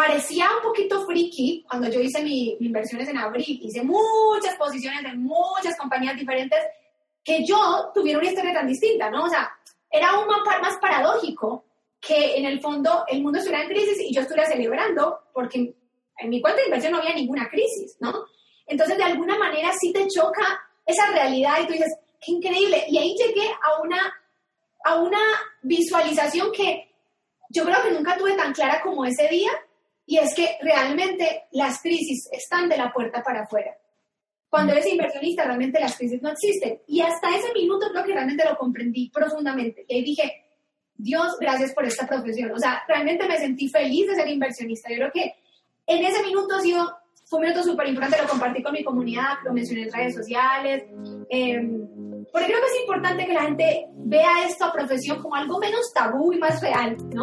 parecía un poquito friki cuando yo hice mis inversiones en abril. Hice muchas posiciones de muchas compañías diferentes que yo tuviera una historia tan distinta, ¿no? O sea, era un mapa más paradójico que en el fondo el mundo estuviera en crisis y yo estuviera celebrando porque en mi cuenta de inversión no había ninguna crisis, ¿no? Entonces, de alguna manera sí te choca esa realidad y tú dices, qué increíble. Y ahí llegué a una, a una visualización que yo creo que nunca tuve tan clara como ese día, y es que realmente las crisis están de la puerta para afuera. Cuando eres inversionista, realmente las crisis no existen. Y hasta ese minuto creo que realmente lo comprendí profundamente. Y ahí dije, Dios, gracias por esta profesión. O sea, realmente me sentí feliz de ser inversionista. Yo creo que en ese minuto ha sido, fue un minuto súper importante, lo compartí con mi comunidad, lo mencioné en redes sociales. Em, porque creo que es importante que la gente vea esta profesión como algo menos tabú y más real, ¿no?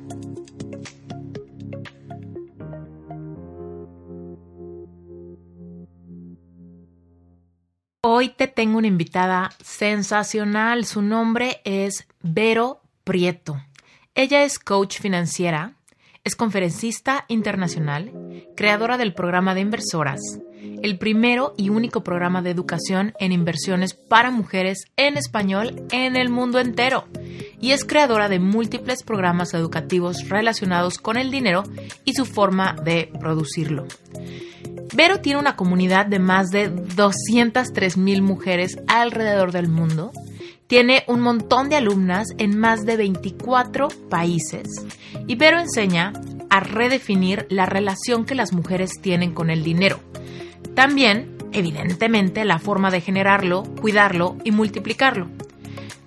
Hoy te tengo una invitada sensacional. Su nombre es Vero Prieto. Ella es coach financiera, es conferencista internacional, creadora del programa de inversoras, el primero y único programa de educación en inversiones para mujeres en español en el mundo entero, y es creadora de múltiples programas educativos relacionados con el dinero y su forma de producirlo. Vero tiene una comunidad de más de 203 mil mujeres alrededor del mundo. Tiene un montón de alumnas en más de 24 países. Y Vero enseña a redefinir la relación que las mujeres tienen con el dinero. También, evidentemente, la forma de generarlo, cuidarlo y multiplicarlo.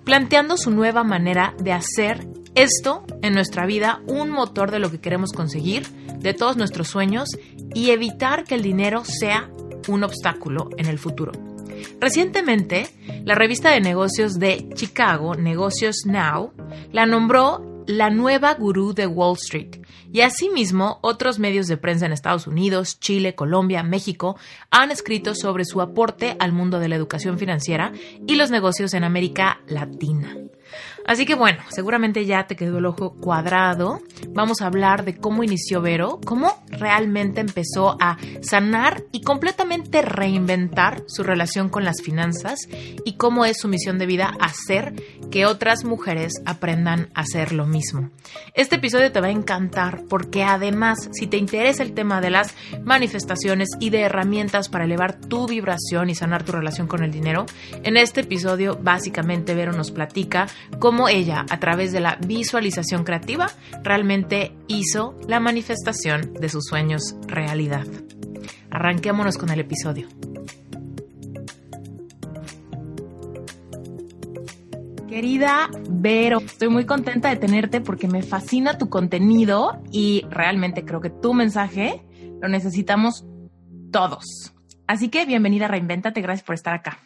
Planteando su nueva manera de hacer esto en nuestra vida un motor de lo que queremos conseguir, de todos nuestros sueños y evitar que el dinero sea un obstáculo en el futuro. Recientemente, la revista de negocios de Chicago, Negocios Now, la nombró la nueva gurú de Wall Street. Y asimismo, otros medios de prensa en Estados Unidos, Chile, Colombia, México han escrito sobre su aporte al mundo de la educación financiera y los negocios en América Latina. Así que bueno, seguramente ya te quedó el ojo cuadrado. Vamos a hablar de cómo inició Vero, cómo realmente empezó a sanar y completamente reinventar su relación con las finanzas y cómo es su misión de vida hacer que otras mujeres aprendan a hacer lo mismo. Este episodio te va a encantar porque además, si te interesa el tema de las manifestaciones y de herramientas para elevar tu vibración y sanar tu relación con el dinero, en este episodio básicamente Vero nos platica cómo ella, a través de la visualización creativa, realmente hizo la manifestación de sus sueños realidad. Arranquémonos con el episodio. Querida Vero, estoy muy contenta de tenerte porque me fascina tu contenido y realmente creo que tu mensaje lo necesitamos todos. Así que bienvenida, reinvéntate, gracias por estar acá.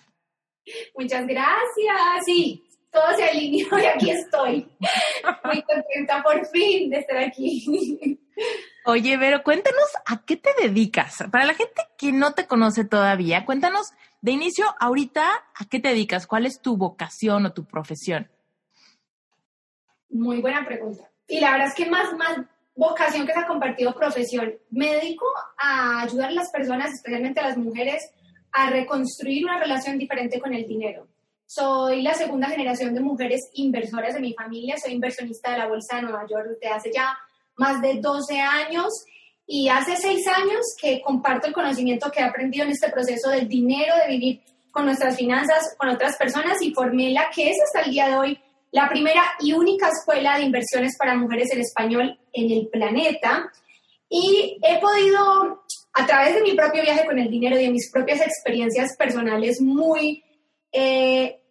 Muchas gracias. Sí, todo se alineó y aquí estoy. Muy contenta por fin de estar aquí. Oye, Vero, cuéntanos a qué te dedicas. Para la gente que no te conoce todavía, cuéntanos de inicio, ahorita, ¿a qué te dedicas? ¿Cuál es tu vocación o tu profesión? Muy buena pregunta. Y la verdad es que más, más vocación que se ha compartido profesión. Me dedico a ayudar a las personas, especialmente a las mujeres, a reconstruir una relación diferente con el dinero. Soy la segunda generación de mujeres inversoras de mi familia, soy inversionista de la Bolsa de Nueva York desde hace ya más de 12 años y hace 6 años que comparto el conocimiento que he aprendido en este proceso del dinero, de vivir con nuestras finanzas, con otras personas y formé la que es hasta el día de hoy la primera y única escuela de inversiones para mujeres en español en el planeta. Y he podido, a través de mi propio viaje con el dinero y de mis propias experiencias personales muy eh,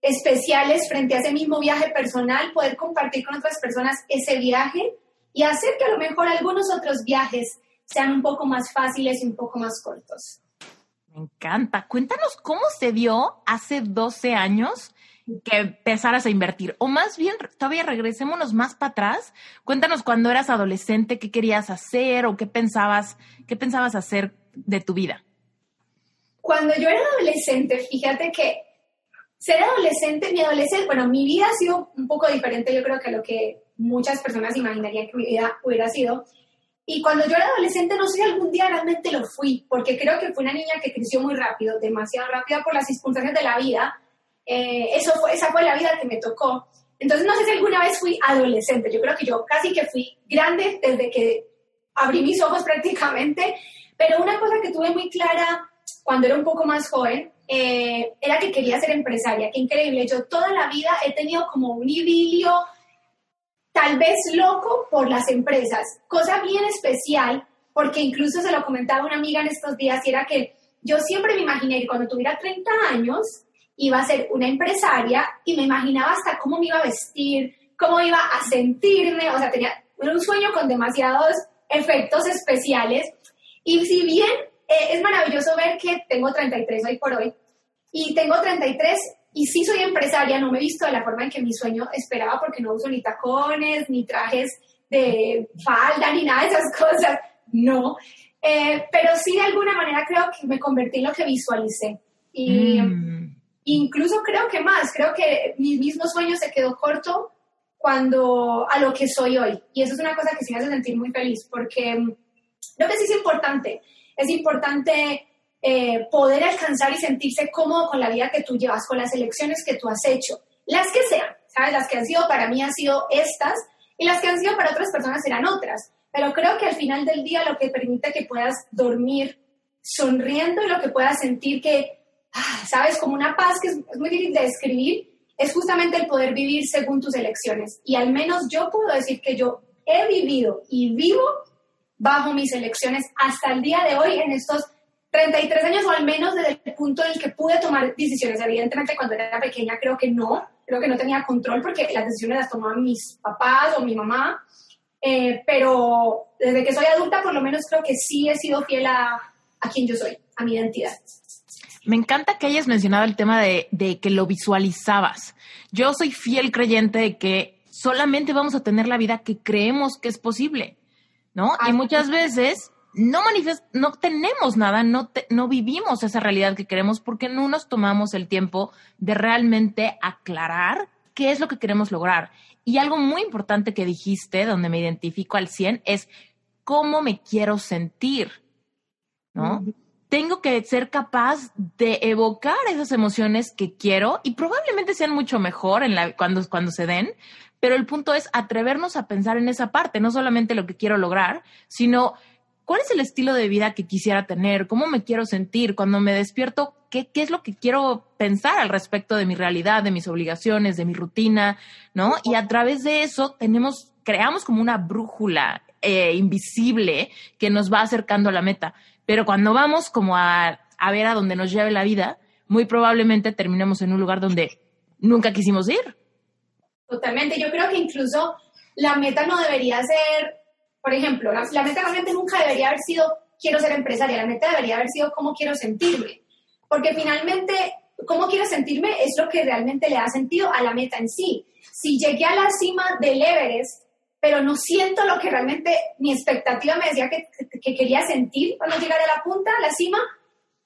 especiales frente a ese mismo viaje personal, poder compartir con otras personas ese viaje y hacer que a lo mejor algunos otros viajes sean un poco más fáciles y un poco más cortos. Me encanta. Cuéntanos cómo se dio hace 12 años que empezaras a invertir. O más bien, todavía regresémonos más para atrás. Cuéntanos cuando eras adolescente, qué querías hacer o qué pensabas, qué pensabas hacer de tu vida. Cuando yo era adolescente, fíjate que ser adolescente, mi adolescencia, bueno, mi vida ha sido un poco diferente, yo creo que lo que muchas personas imaginarían que mi vida hubiera sido. Y cuando yo era adolescente, no sé si algún día realmente lo fui, porque creo que fui una niña que creció muy rápido, demasiado rápido por las circunstancias de la vida. Eh, eso fue, esa fue la vida que me tocó. Entonces, no sé si alguna vez fui adolescente. Yo creo que yo casi que fui grande desde que abrí mis ojos prácticamente. Pero una cosa que tuve muy clara cuando era un poco más joven eh, era que quería ser empresaria. Qué increíble. Yo toda la vida he tenido como un idilio tal vez loco por las empresas, cosa bien especial, porque incluso se lo comentaba una amiga en estos días, y era que yo siempre me imaginé que cuando tuviera 30 años iba a ser una empresaria y me imaginaba hasta cómo me iba a vestir, cómo iba a sentirme, o sea, tenía un sueño con demasiados efectos especiales. Y si bien eh, es maravilloso ver que tengo 33 hoy por hoy, y tengo 33 y sí soy empresaria, no me he visto de la forma en que mi sueño esperaba porque no uso ni tacones, ni trajes de falda, ni nada de esas cosas. No. Eh, pero sí de alguna manera creo que me convertí en lo que visualicé. Y mm. incluso creo que más, creo que mi mismo sueño se quedó corto cuando a lo que soy hoy. Y eso es una cosa que sí me hace sentir muy feliz porque mm, lo que sí es importante. Es importante eh, poder alcanzar y sentirse cómodo con la vida que tú llevas, con las elecciones que tú has hecho, las que sean, ¿sabes? Las que han sido para mí han sido estas y las que han sido para otras personas serán otras. Pero creo que al final del día lo que permite que puedas dormir sonriendo y lo que puedas sentir que, ah, ¿sabes? Como una paz que es, es muy difícil de describir, es justamente el poder vivir según tus elecciones. Y al menos yo puedo decir que yo he vivido y vivo bajo mis elecciones hasta el día de hoy en estos 33 años o al menos desde el punto en el que pude tomar decisiones. Evidentemente cuando era pequeña creo que no, creo que no tenía control porque las decisiones las tomaban mis papás o mi mamá, eh, pero desde que soy adulta por lo menos creo que sí he sido fiel a, a quien yo soy, a mi identidad. Me encanta que hayas mencionado el tema de, de que lo visualizabas. Yo soy fiel creyente de que solamente vamos a tener la vida que creemos que es posible, ¿no? y muchas veces no no tenemos nada, no, no vivimos esa realidad que queremos porque no nos tomamos el tiempo de realmente aclarar qué es lo que queremos lograr. Y algo muy importante que dijiste, donde me identifico al 100, es cómo me quiero sentir, ¿no? Tengo que ser capaz de evocar esas emociones que quiero y probablemente sean mucho mejor en la, cuando, cuando se den, pero el punto es atrevernos a pensar en esa parte, no solamente lo que quiero lograr, sino ¿cuál es el estilo de vida que quisiera tener? ¿Cómo me quiero sentir? Cuando me despierto, ¿qué, es lo que quiero pensar al respecto de mi realidad, de mis obligaciones, de mi rutina? ¿No? Y a través de eso tenemos, creamos como una brújula eh, invisible que nos va acercando a la meta. Pero cuando vamos como a, a ver a dónde nos lleve la vida, muy probablemente terminemos en un lugar donde nunca quisimos ir. Totalmente. Yo creo que incluso la meta no debería ser por ejemplo, la, meta realmente nunca debería haber sido quiero ser empresaria, la meta debería haber sido cómo quiero sentirme, porque finalmente cómo quiero sentirme es lo que realmente le da sentido a la meta en sí. Si llegué a la cima del Everest, pero no siento lo que realmente mi expectativa me decía que, que quería sentir cuando llegara a la punta, a la cima,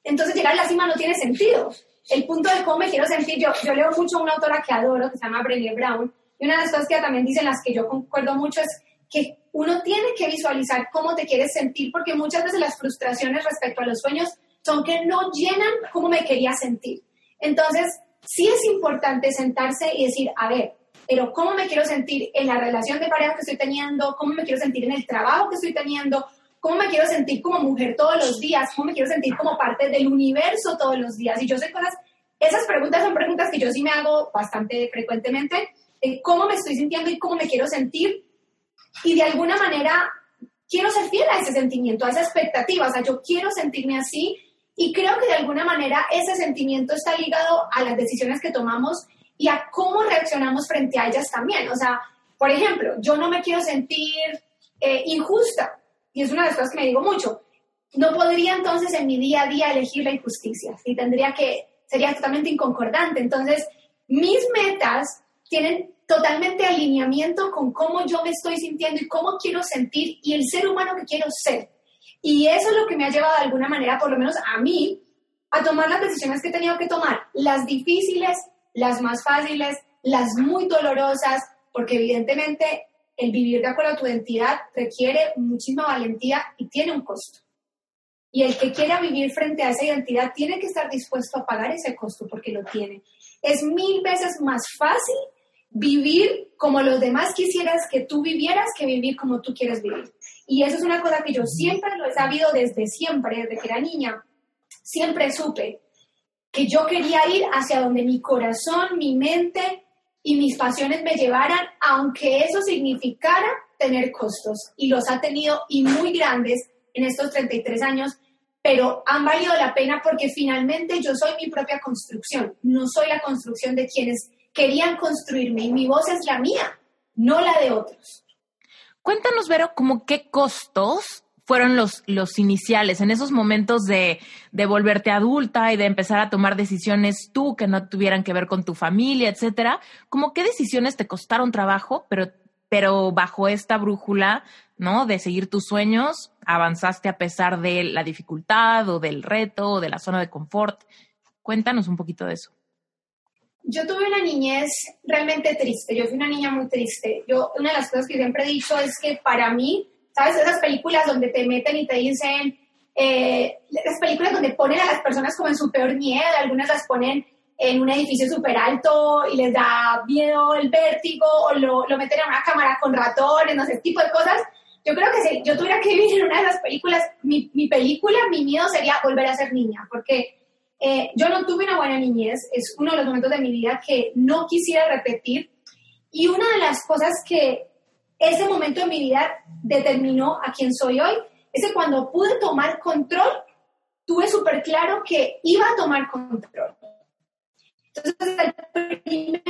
entonces llegar a la cima no tiene sentido. El punto de cómo me quiero sentir, yo, yo leo mucho a una autora que adoro, que se llama Brené Brown, y una de las cosas que también dicen las que yo concuerdo mucho es que uno tiene que visualizar cómo te quieres sentir, porque muchas veces las frustraciones respecto a los sueños son que no llenan cómo me quería sentir. Entonces, sí es importante sentarse y decir, a ver, pero cómo me quiero sentir en la relación de pareja que estoy teniendo, cómo me quiero sentir en el trabajo que estoy teniendo, cómo me quiero sentir como mujer todos los días, cómo me quiero sentir como parte del universo todos los días. Y yo sé cosas, esas preguntas son preguntas que yo sí me hago bastante frecuentemente, cómo me estoy sintiendo y cómo me quiero sentir y de alguna manera quiero ser fiel a ese sentimiento, a esa expectativa, o sea, yo quiero sentirme así y creo que de alguna manera ese sentimiento está ligado a las decisiones que tomamos y a cómo reaccionamos frente a ellas también. O sea, por ejemplo, yo no me quiero sentir eh, injusta y es una de las cosas que me digo mucho. No podría entonces en mi día a día elegir la injusticia y tendría que, sería totalmente inconcordante. Entonces, mis metas tienen totalmente alineamiento con cómo yo me estoy sintiendo y cómo quiero sentir y el ser humano que quiero ser. Y eso es lo que me ha llevado de alguna manera, por lo menos a mí, a tomar las decisiones que he tenido que tomar, las difíciles, las más fáciles, las muy dolorosas, porque evidentemente el vivir de acuerdo a tu identidad requiere muchísima valentía y tiene un costo. Y el que quiera vivir frente a esa identidad tiene que estar dispuesto a pagar ese costo porque lo tiene. Es mil veces más fácil vivir como los demás quisieras que tú vivieras que vivir como tú quieres vivir. Y eso es una cosa que yo siempre lo he sabido desde siempre, desde que era niña. Siempre supe que yo quería ir hacia donde mi corazón, mi mente y mis pasiones me llevaran, aunque eso significara tener costos. Y los ha tenido y muy grandes en estos 33 años, pero han valido la pena porque finalmente yo soy mi propia construcción, no soy la construcción de quienes querían construirme y mi voz es la mía, no la de otros. Cuéntanos, Vero, como qué costos fueron los, los iniciales, en esos momentos de, de, volverte adulta y de empezar a tomar decisiones tú que no tuvieran que ver con tu familia, etcétera, como qué decisiones te costaron trabajo, pero, pero bajo esta brújula, ¿no? De seguir tus sueños, avanzaste a pesar de la dificultad o del reto o de la zona de confort. Cuéntanos un poquito de eso yo tuve una niñez realmente triste, yo fui una niña muy triste. Yo, una de las cosas que siempre he dicho es que para mí, ¿sabes? Esas películas donde te meten y te dicen, eh, las películas donde ponen a las personas como en su peor miedo, algunas las ponen en un edificio súper alto y les da miedo el vértigo o lo, lo meten en una cámara con ratones, no sé, tipo de cosas. Yo creo que si yo tuviera que vivir en una de esas películas, mi, mi película, mi miedo sería volver a ser niña, porque eh, yo no tuve una buena niñez, es uno de los momentos de mi vida que no quisiera repetir. Y una de las cosas que ese momento de mi vida determinó a quién soy hoy es que cuando pude tomar control, tuve súper claro que iba a tomar control. Entonces, el primer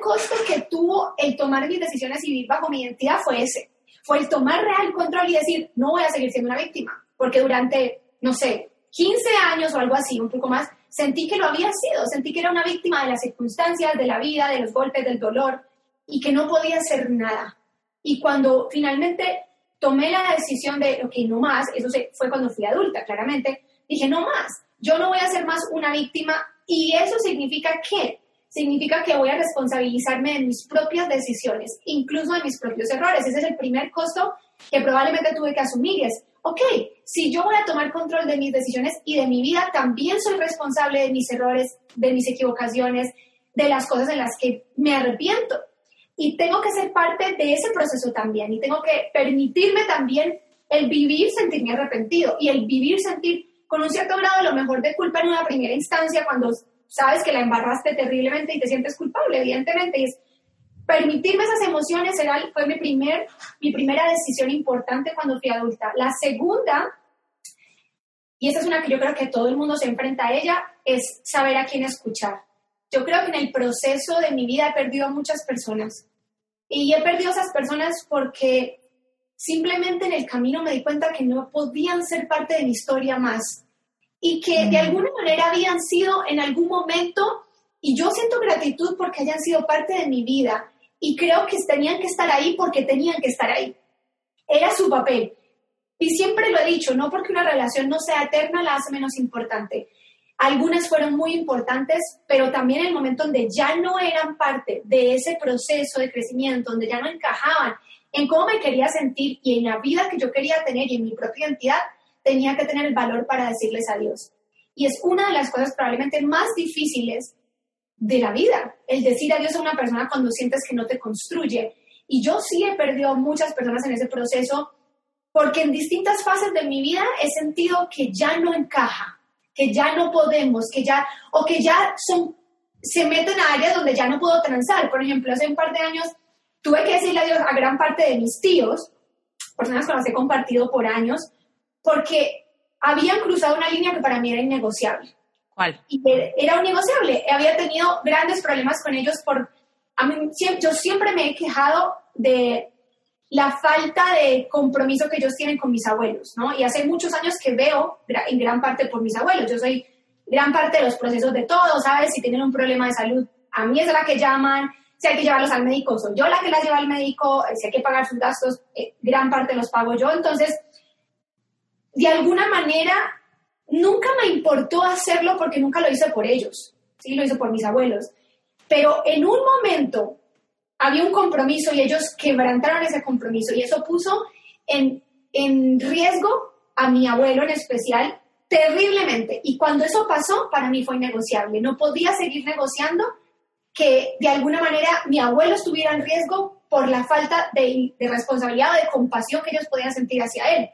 costo que tuvo el tomar mis decisiones y vivir bajo mi identidad fue ese. Fue el tomar real control y decir, no voy a seguir siendo una víctima. Porque durante, no sé, 15 años o algo así, un poco más, sentí que lo había sido, sentí que era una víctima de las circunstancias, de la vida, de los golpes, del dolor y que no podía hacer nada. Y cuando finalmente tomé la decisión de, ok, no más, eso fue cuando fui adulta, claramente, dije, no más, yo no voy a ser más una víctima y eso significa que significa que voy a responsabilizarme de mis propias decisiones, incluso de mis propios errores. Ese es el primer costo que probablemente tuve que asumir es, ok, si yo voy a tomar control de mis decisiones y de mi vida, también soy responsable de mis errores, de mis equivocaciones, de las cosas en las que me arrepiento. Y tengo que ser parte de ese proceso también. Y tengo que permitirme también el vivir sentirme arrepentido y el vivir sentir con un cierto grado a lo mejor de culpa en una primera instancia cuando sabes que la embarraste terriblemente y te sientes culpable, evidentemente. Y es, permitirme esas emociones era, fue mi, primer, mi primera decisión importante cuando fui adulta. La segunda, y esa es una que yo creo que todo el mundo se enfrenta a ella, es saber a quién escuchar. Yo creo que en el proceso de mi vida he perdido a muchas personas. Y he perdido a esas personas porque simplemente en el camino me di cuenta que no podían ser parte de mi historia más. Y que de mm. alguna manera habían sido en algún momento, y yo siento gratitud porque hayan sido parte de mi vida, y creo que tenían que estar ahí porque tenían que estar ahí. Era su papel. Y siempre lo he dicho, no porque una relación no sea eterna la hace menos importante. Algunas fueron muy importantes, pero también el momento donde ya no eran parte de ese proceso de crecimiento, donde ya no encajaban en cómo me quería sentir y en la vida que yo quería tener y en mi propia identidad, tenía que tener el valor para decirles adiós. Y es una de las cosas probablemente más difíciles de la vida, el decir adiós a una persona cuando sientes que no te construye. Y yo sí he perdido a muchas personas en ese proceso porque en distintas fases de mi vida he sentido que ya no encaja, que ya no podemos, que ya, o que ya son, se meten a áreas donde ya no puedo transar. Por ejemplo, hace un par de años tuve que decirle adiós a gran parte de mis tíos personas con las que he compartido por años, porque habían cruzado una línea que para mí era innegociable. ¿Cuál? Y era un negociable. Había tenido grandes problemas con ellos por... A mí, yo siempre me he quejado de la falta de compromiso que ellos tienen con mis abuelos, ¿no? Y hace muchos años que veo, en gran parte por mis abuelos, yo soy gran parte de los procesos de todo, ¿sabes? Si tienen un problema de salud, a mí es la que llaman, si hay que llevarlos al médico, soy yo la que las lleva al médico, si hay que pagar sus gastos, eh, gran parte los pago yo. Entonces, de alguna manera, nunca me importó hacerlo porque nunca lo hice por ellos, sí, lo hice por mis abuelos. Pero en un momento había un compromiso y ellos quebrantaron ese compromiso y eso puso en, en riesgo a mi abuelo en especial terriblemente. Y cuando eso pasó, para mí fue innegociable. No podía seguir negociando que de alguna manera mi abuelo estuviera en riesgo por la falta de, de responsabilidad o de compasión que ellos podían sentir hacia él.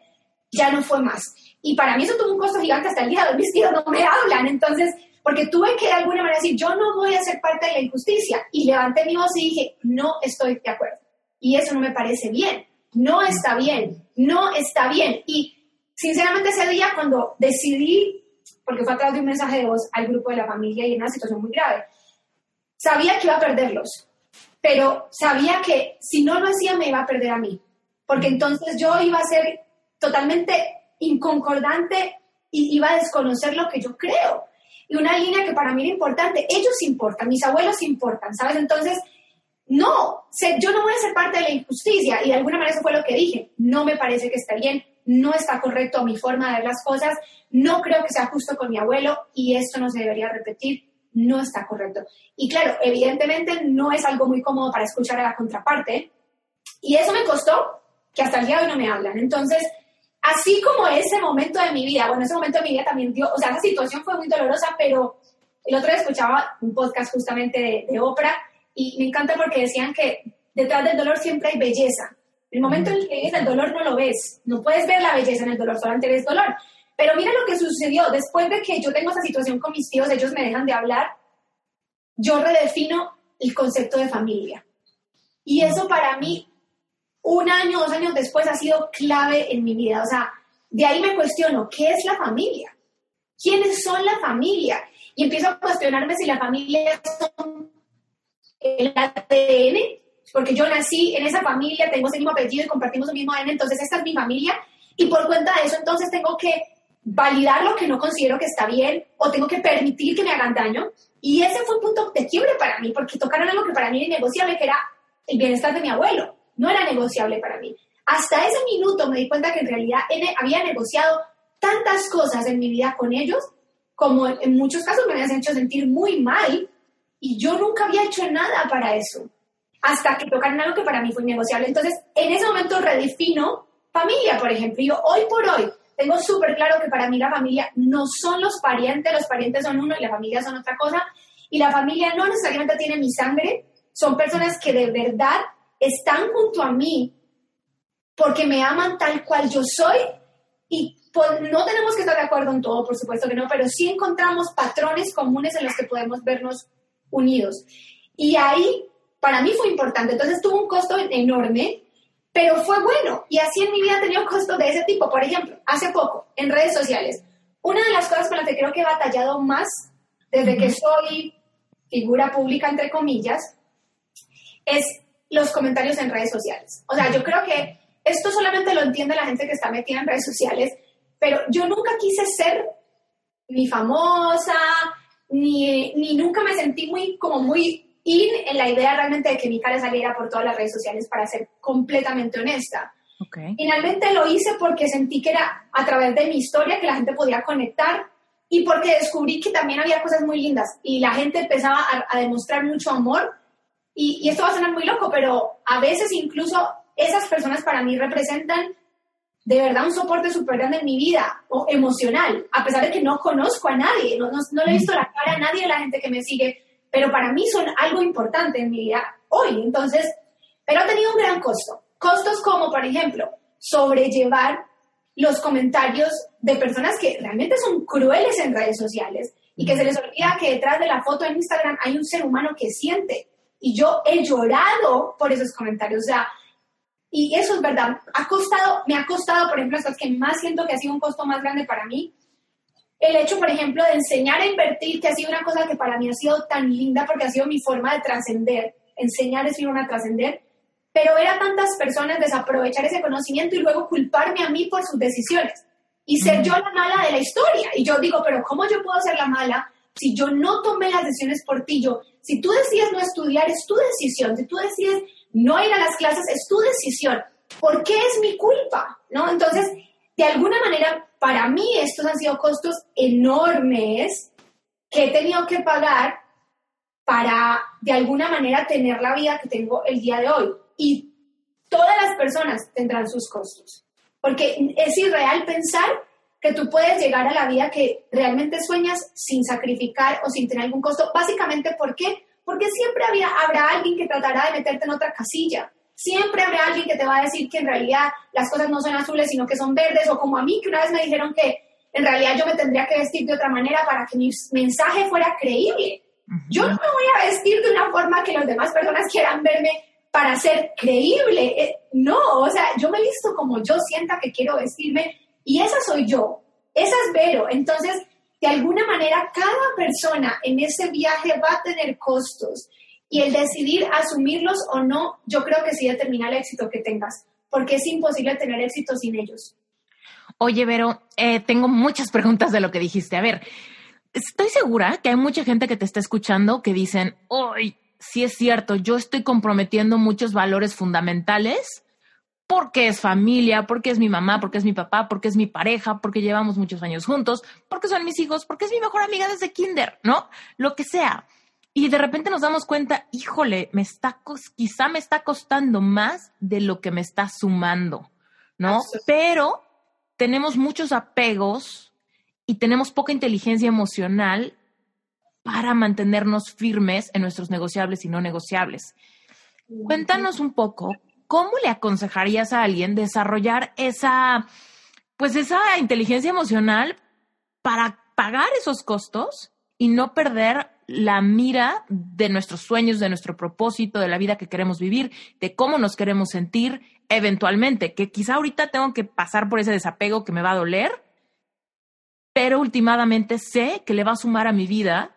Ya no fue más. Y para mí eso tuvo un costo gigante hasta el día de hoy. Mis tíos no me hablan. Entonces, porque tuve que de alguna manera decir, yo no voy a ser parte de la injusticia. Y levanté mi voz y dije, no estoy de acuerdo. Y eso no me parece bien. No está bien. No está bien. Y sinceramente ese día cuando decidí, porque fue a través de un mensaje de voz al grupo de la familia y en una situación muy grave, sabía que iba a perderlos, pero sabía que si no lo hacía me iba a perder a mí, porque entonces yo iba a ser totalmente inconcordante y iba a desconocer lo que yo creo. Y una línea que para mí era importante, ellos importan, mis abuelos importan, ¿sabes? Entonces, no, yo no voy a ser parte de la injusticia y de alguna manera eso fue lo que dije, no me parece que esté bien, no está correcto mi forma de ver las cosas, no creo que sea justo con mi abuelo y esto no se debería repetir, no está correcto. Y claro, evidentemente no es algo muy cómodo para escuchar a la contraparte y eso me costó que hasta el día de hoy no me hablan. Entonces, así como ese momento de mi vida, bueno, ese momento de mi vida también dio, o sea, esa situación fue muy dolorosa, pero el otro día escuchaba un podcast justamente de, de Oprah y me encanta porque decían que detrás del dolor siempre hay belleza. El momento en que el dolor no lo ves, no puedes ver la belleza en el dolor, solamente ves dolor. Pero mira lo que sucedió, después de que yo tengo esa situación con mis tíos, ellos me dejan de hablar, yo redefino el concepto de familia. Y eso para mí, un año, dos años después, ha sido clave en mi vida. O sea, de ahí me cuestiono, ¿qué es la familia? ¿Quiénes son la familia? Y empiezo a cuestionarme si la familia son el ADN, porque yo nací en esa familia, tengo ese mismo apellido y compartimos el mismo ADN, entonces esta es mi familia y por cuenta de eso entonces tengo que validar lo que no considero que está bien o tengo que permitir que me hagan daño. Y ese fue un punto de quiebre para mí, porque tocaron algo que para mí era innegociable, que era el bienestar de mi abuelo. No era negociable para mí. Hasta ese minuto me di cuenta que en realidad había negociado tantas cosas en mi vida con ellos, como en muchos casos me habían hecho sentir muy mal, y yo nunca había hecho nada para eso hasta que tocaron algo que para mí fue innegociable. Entonces, en ese momento redefino familia, por ejemplo. Yo hoy por hoy tengo súper claro que para mí la familia no son los parientes, los parientes son uno y la familia son otra cosa. Y la familia no necesariamente tiene mi sangre, son personas que de verdad están junto a mí porque me aman tal cual yo soy y no tenemos que estar de acuerdo en todo, por supuesto que no, pero sí encontramos patrones comunes en los que podemos vernos unidos. Y ahí para mí fue importante. Entonces tuvo un costo enorme, pero fue bueno. Y así en mi vida he tenido costos de ese tipo. Por ejemplo, hace poco, en redes sociales, una de las cosas con las que creo que he batallado más desde que soy figura pública, entre comillas, es los comentarios en redes sociales. O sea, yo creo que esto solamente lo entiende la gente que está metida en redes sociales, pero yo nunca quise ser ni famosa, ni, ni nunca me sentí muy, como muy y en la idea realmente de que mi cara saliera por todas las redes sociales para ser completamente honesta. Finalmente lo hice porque sentí que era a través de mi historia que la gente podía conectar y porque descubrí que también había cosas muy lindas y la gente empezaba a, demostrar mucho amor. Y, y, esto va a sonar muy loco, pero a veces incluso esas personas para mí representan de verdad un soporte súper grande en mi vida, o emocional, a pesar de que no conozco a nadie, no, no, no le he visto la cara a nadie de la gente que me sigue, pero para mí son algo importante en mi vida hoy. Entonces, pero ha tenido un gran costo. Costos como, por ejemplo, sobrellevar los comentarios de personas que realmente son crueles en redes sociales y que se les olvida que detrás de la foto en Instagram hay un ser humano que siente. Y yo he llorado por esos comentarios. O sea, Y eso es verdad. Ha costado, me ha costado, por ejemplo, las que más siento que ha sido un costo más grande para mí. El hecho, por ejemplo, de enseñar a invertir, que ha sido una cosa que para mí ha sido tan linda porque ha sido mi forma de trascender. Enseñar es ir a trascender. Pero ver a tantas personas desaprovechar ese conocimiento y luego culparme a mí por sus decisiones. Y ser yo la mala de la historia. Y yo digo, pero ¿cómo yo puedo ser la mala si yo no tomé las decisiones por ti? Yo, si tú decides no estudiar, es tu decisión. Si tú decides no ir a las clases es tu decisión. ¿Por qué es mi culpa? ¿No? Entonces, de alguna manera, para mí estos han sido costos enormes que he tenido que pagar para, de alguna manera, tener la vida que tengo el día de hoy. Y todas las personas tendrán sus costos. Porque es irreal pensar que tú puedes llegar a la vida que realmente sueñas sin sacrificar o sin tener algún costo. Básicamente, ¿por qué? Porque siempre había, habrá alguien que tratará de meterte en otra casilla. Siempre habrá alguien que te va a decir que en realidad las cosas no son azules, sino que son verdes, o como a mí, que una vez me dijeron que en realidad yo me tendría que vestir de otra manera para que mi mensaje fuera creíble. Yo no me voy a vestir de una forma que las demás personas quieran verme para ser creíble. Eh, no, o sea, yo me visto como yo sienta que quiero vestirme y esa soy yo, esa es Vero. Entonces, de alguna manera cada persona en ese viaje va a tener costos y el decidir asumirlos o no, yo creo que sí determina el éxito que tengas, porque es imposible tener éxito sin ellos. Oye, Vero, eh, tengo muchas preguntas de lo que dijiste. A ver, estoy segura que hay mucha gente que te está escuchando que dicen, hoy sí es cierto, yo estoy comprometiendo muchos valores fundamentales porque es familia, porque es mi mamá, porque es mi papá, porque es mi pareja, porque llevamos muchos años juntos, porque son mis hijos, porque es mi mejor amiga desde kinder, ¿no? Lo que sea. Y de repente nos damos cuenta, híjole, me está, quizá me está costando más de lo que me está sumando, ¿no? Pero tenemos muchos apegos y tenemos poca inteligencia emocional para mantenernos firmes en nuestros negociables y no negociables. Cuéntanos un poco ¿cómo le aconsejarías a alguien desarrollar esa, pues esa inteligencia emocional para pagar esos costos y no perder la mira de nuestros sueños, de nuestro propósito, de la vida que queremos vivir, de cómo nos queremos sentir eventualmente, que quizá ahorita tengo que pasar por ese desapego que me va a doler, pero últimamente sé que le va a sumar a mi vida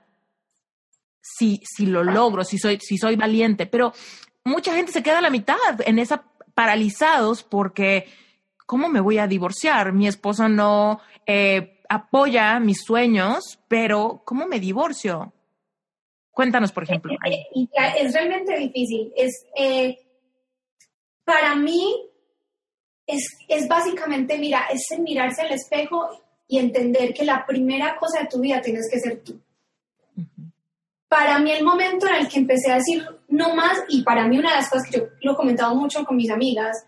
si, si lo logro, si soy, si soy valiente. Pero mucha gente se queda a la mitad en esa paralizados porque ¿cómo me voy a divorciar? Mi esposo no eh, apoya mis sueños, pero ¿cómo me divorcio? Cuéntanos, por ejemplo. Es, realmente difícil. Es, eh, para mí, es, es básicamente, mira, es mirarse al espejo y entender que la primera cosa de tu vida tienes que ser tú para mí el momento en el que empecé a decir no más, y para mí una de las cosas que yo lo he comentado mucho con mis amigas,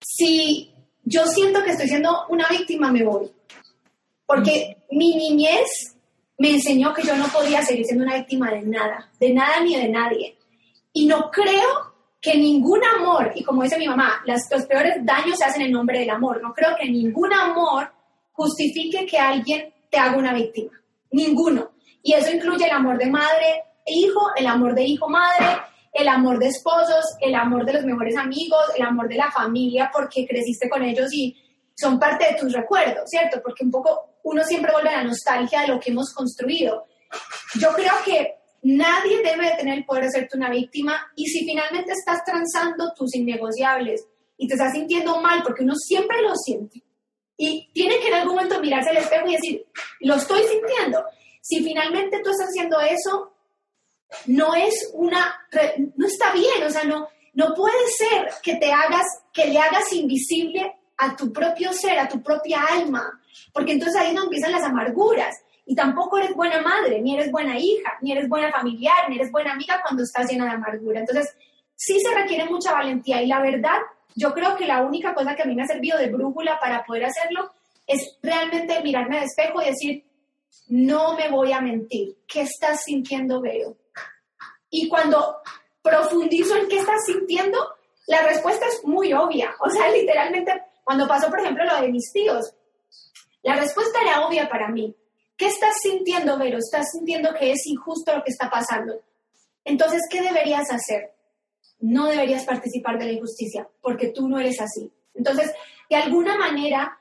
si yo siento que estoy siendo una víctima, me voy. Porque mi niñez me enseñó que yo no podía seguir siendo una víctima de nada, de nada ni de nadie. Y no creo que ningún amor, y como dice mi mamá, los peores daños se hacen en nombre del amor. No creo que ningún amor justifique que alguien te haga una víctima. Ninguno. Y eso incluye el amor de madre e hijo, el amor de hijo-madre, el amor de esposos, el amor de los mejores amigos, el amor de la familia porque creciste con ellos y son parte de tus recuerdos, ¿cierto? Porque un poco uno siempre vuelve a la nostalgia de lo que hemos construido. Yo creo que nadie debe tener el poder de serte una víctima y si finalmente estás transando tus innegociables y te estás sintiendo mal, porque uno siempre lo siente, y tiene que en algún momento mirarse al espejo y decir, lo estoy sintiendo, si finalmente tú estás haciendo eso, no es una, no está bien, o sea, no, no puede ser que te hagas, que le hagas invisible a tu propio ser, a tu propia alma, porque entonces ahí no empiezan las amarguras. Y tampoco eres buena madre, ni eres buena hija, ni eres buena familiar, ni eres buena amiga cuando estás llena de amargura. Entonces, sí se requiere mucha valentía y la verdad, yo creo que la única cosa que a mí me ha servido de brújula para poder hacerlo es realmente mirarme al espejo y decir, no me voy a mentir. ¿Qué estás sintiendo, Veo? Y cuando profundizo en qué estás sintiendo, la respuesta es muy obvia. O sea, literalmente, cuando pasó, por ejemplo, lo de mis tíos, la respuesta era obvia para mí. ¿Qué estás sintiendo, Vero? ¿Estás sintiendo que es injusto lo que está pasando? Entonces, ¿qué deberías hacer? no deberías participar de la injusticia, porque tú no eres así. Entonces, de alguna manera,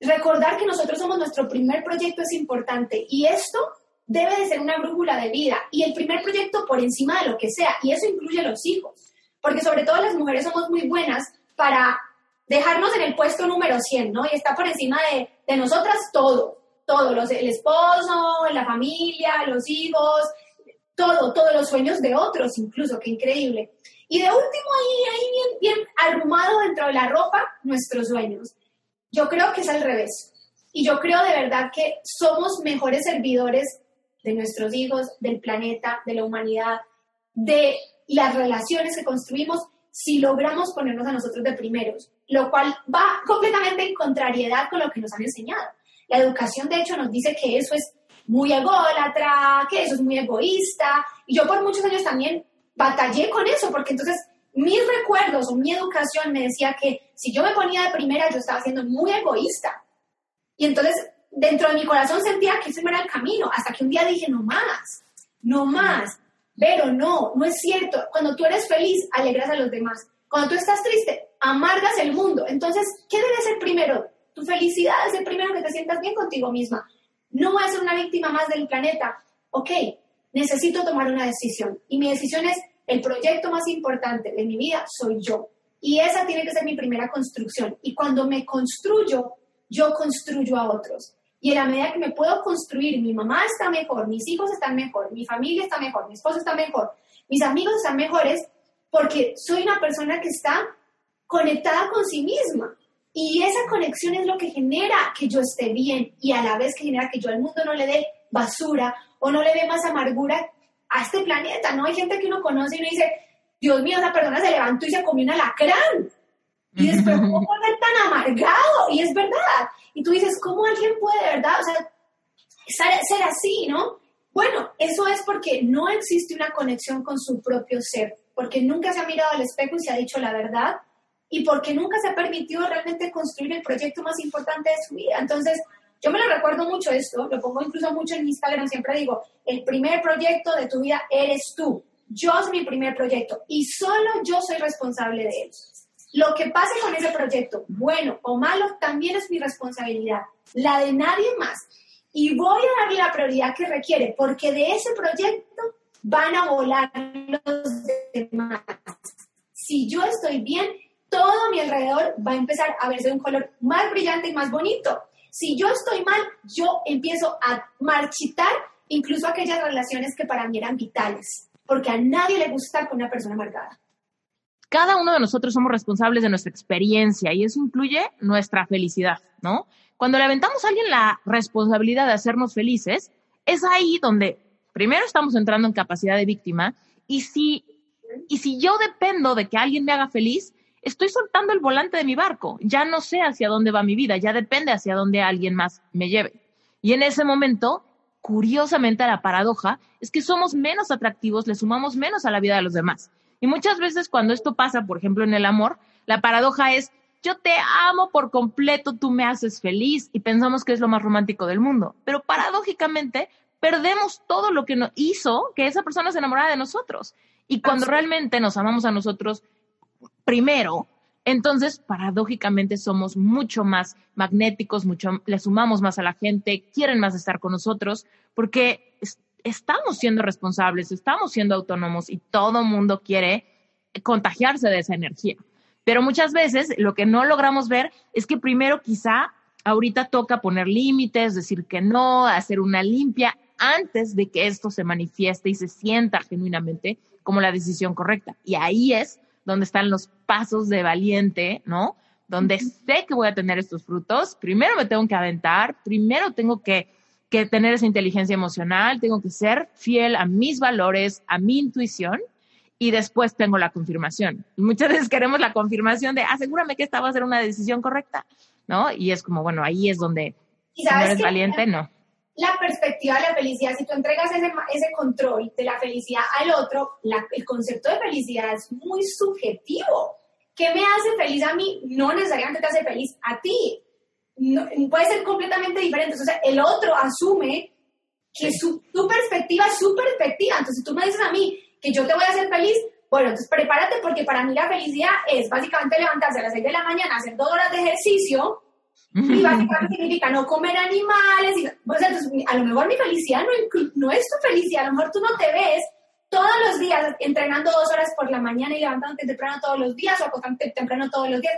recordar que nosotros somos nuestro primer proyecto es importante y esto debe de ser una brújula de vida y el primer proyecto por encima de lo que sea y eso incluye los hijos, porque sobre todo las mujeres somos muy buenas para dejarnos en el puesto número 100, ¿no? Y está por encima de, de nosotras todo, todo, el esposo, la familia, los hijos, todo, todos los sueños de otros incluso, qué increíble. Y de último ahí, ahí bien, bien arrumado dentro de la ropa, nuestros sueños. Yo creo que es al revés. Y yo creo de verdad que somos mejores servidores de nuestros hijos, del planeta, de la humanidad, de las relaciones que construimos si logramos ponernos a nosotros de primeros, lo cual va completamente en contrariedad con lo que nos han enseñado. La educación, de hecho, nos dice que eso es muy ególatra, que eso es muy egoísta, y yo por muchos años también batallé con eso, porque entonces mis recuerdos o mi educación me decía que si yo me ponía de primera, yo estaba siendo muy egoísta. Y entonces dentro de mi corazón sentía que ese no era el camino, hasta que un día dije, no más, no más. Pero no, no es cierto. Cuando tú eres feliz, alegras a los demás. Cuando tú estás triste, amargas el mundo. Entonces, ¿qué debe ser primero? Tu felicidad es el primero que te sientas bien contigo misma. No voy a ser una víctima más del planeta. Ok, necesito tomar una decisión. Y mi decisión es, el proyecto más importante de mi vida soy yo. Y esa tiene que ser mi primera construcción. Y cuando me construyo, yo construyo a otros. Y en la medida que me puedo construir, mi mamá está mejor, mis hijos están mejor, mi familia está mejor, mi esposo está mejor, mis amigos están mejores, porque soy una persona que está conectada con sí misma. Y esa conexión es lo que genera que yo esté bien y a la vez que genera que yo al mundo no le dé basura o no le dé más amargura a este planeta. No hay gente que uno conoce y uno dice, Dios mío, esa persona se levantó y se comió un alacrán. Y después, ¿cómo puede ser tan amargado? Y es verdad. Y tú dices, ¿cómo alguien puede, verdad? O sea, ser, así, ¿no? Bueno, eso es porque no existe una conexión con su propio ser, porque nunca se ha mirado al espejo y se ha dicho la verdad, y porque nunca se ha permitido realmente construir el proyecto más importante de su vida. Entonces, yo me lo recuerdo mucho esto, lo pongo incluso mucho en Instagram, siempre digo, el primer proyecto de tu vida eres tú. Yo soy mi primer proyecto y solo yo soy responsable de él. Lo que pase con ese proyecto, bueno o malo, también es mi responsabilidad, la de nadie más. Y voy a darle la prioridad que requiere, porque de ese proyecto van a volar los demás. Si yo estoy bien, todo mi alrededor va a empezar a verse de un color más brillante y más bonito. Si yo estoy mal, yo empiezo a marchitar incluso aquellas relaciones que para mí eran vitales, porque a nadie le gusta con una persona amargada cada uno de nosotros somos responsables de nuestra experiencia y eso incluye nuestra felicidad, ¿no? Cuando le aventamos a alguien la responsabilidad de hacernos felices, es ahí donde primero estamos entrando en capacidad de víctima y si, y si yo dependo de que alguien me haga feliz, estoy soltando el volante de mi barco, ya no sé hacia dónde va mi vida, ya depende hacia dónde alguien más me lleve. Y en ese momento, curiosamente, la paradoja es que somos menos atractivos, le sumamos menos a la vida de los demás. Y muchas veces cuando esto pasa, por ejemplo, en el amor, la paradoja es, yo te amo por completo, tú me haces feliz y pensamos que es lo más romántico del mundo. Pero paradójicamente perdemos todo lo que nos hizo que esa persona se enamorara de nosotros. Y cuando realmente nos amamos a nosotros primero, entonces paradójicamente somos mucho más magnéticos, le sumamos más a la gente, quieren más estar con nosotros, porque estamos siendo responsables, estamos siendo autónomos y todo mundo quiere contagiarse de esa energía. Pero muchas veces lo que no logramos ver es que primero quizá ahorita toca poner límites, decir que no, hacer una limpia antes de que esto se manifieste y se sienta genuinamente como la decisión correcta. Y ahí es donde están los pasos de valiente, ¿no? Donde sé que voy a tener estos frutos, primero me tengo que aventar, primero tengo que que tener esa inteligencia emocional, tengo que ser fiel a mis valores, a mi intuición y después tengo la confirmación. muchas veces queremos la confirmación de asegúrame que esta va a ser una decisión correcta, ¿no? Y es como, bueno, ahí es donde si no eres valiente, no. La perspectiva de la felicidad, si tú entregas ese, ese control de la felicidad al otro, el concepto de felicidad es muy subjetivo. ¿Qué me hace feliz a mí? No necesariamente te hace feliz a ti puede ser completamente diferente. O sea, el otro asume que su, tu perspectiva es su perspectiva. Entonces, tú me dices a mí que yo te voy a hacer feliz, Bueno, entonces prepárate porque para mí la felicidad es básicamente levantarse a las 6 de la mañana, hacer dos horas de ejercicio y básicamente significa no comer animales. Y, pues, entonces, a lo mejor mi felicidad no, no es tu felicidad, a lo mejor tú no te ves todos los días entrenando dos horas por la mañana y levantándote temprano todos los días o acostándote temprano todos los días.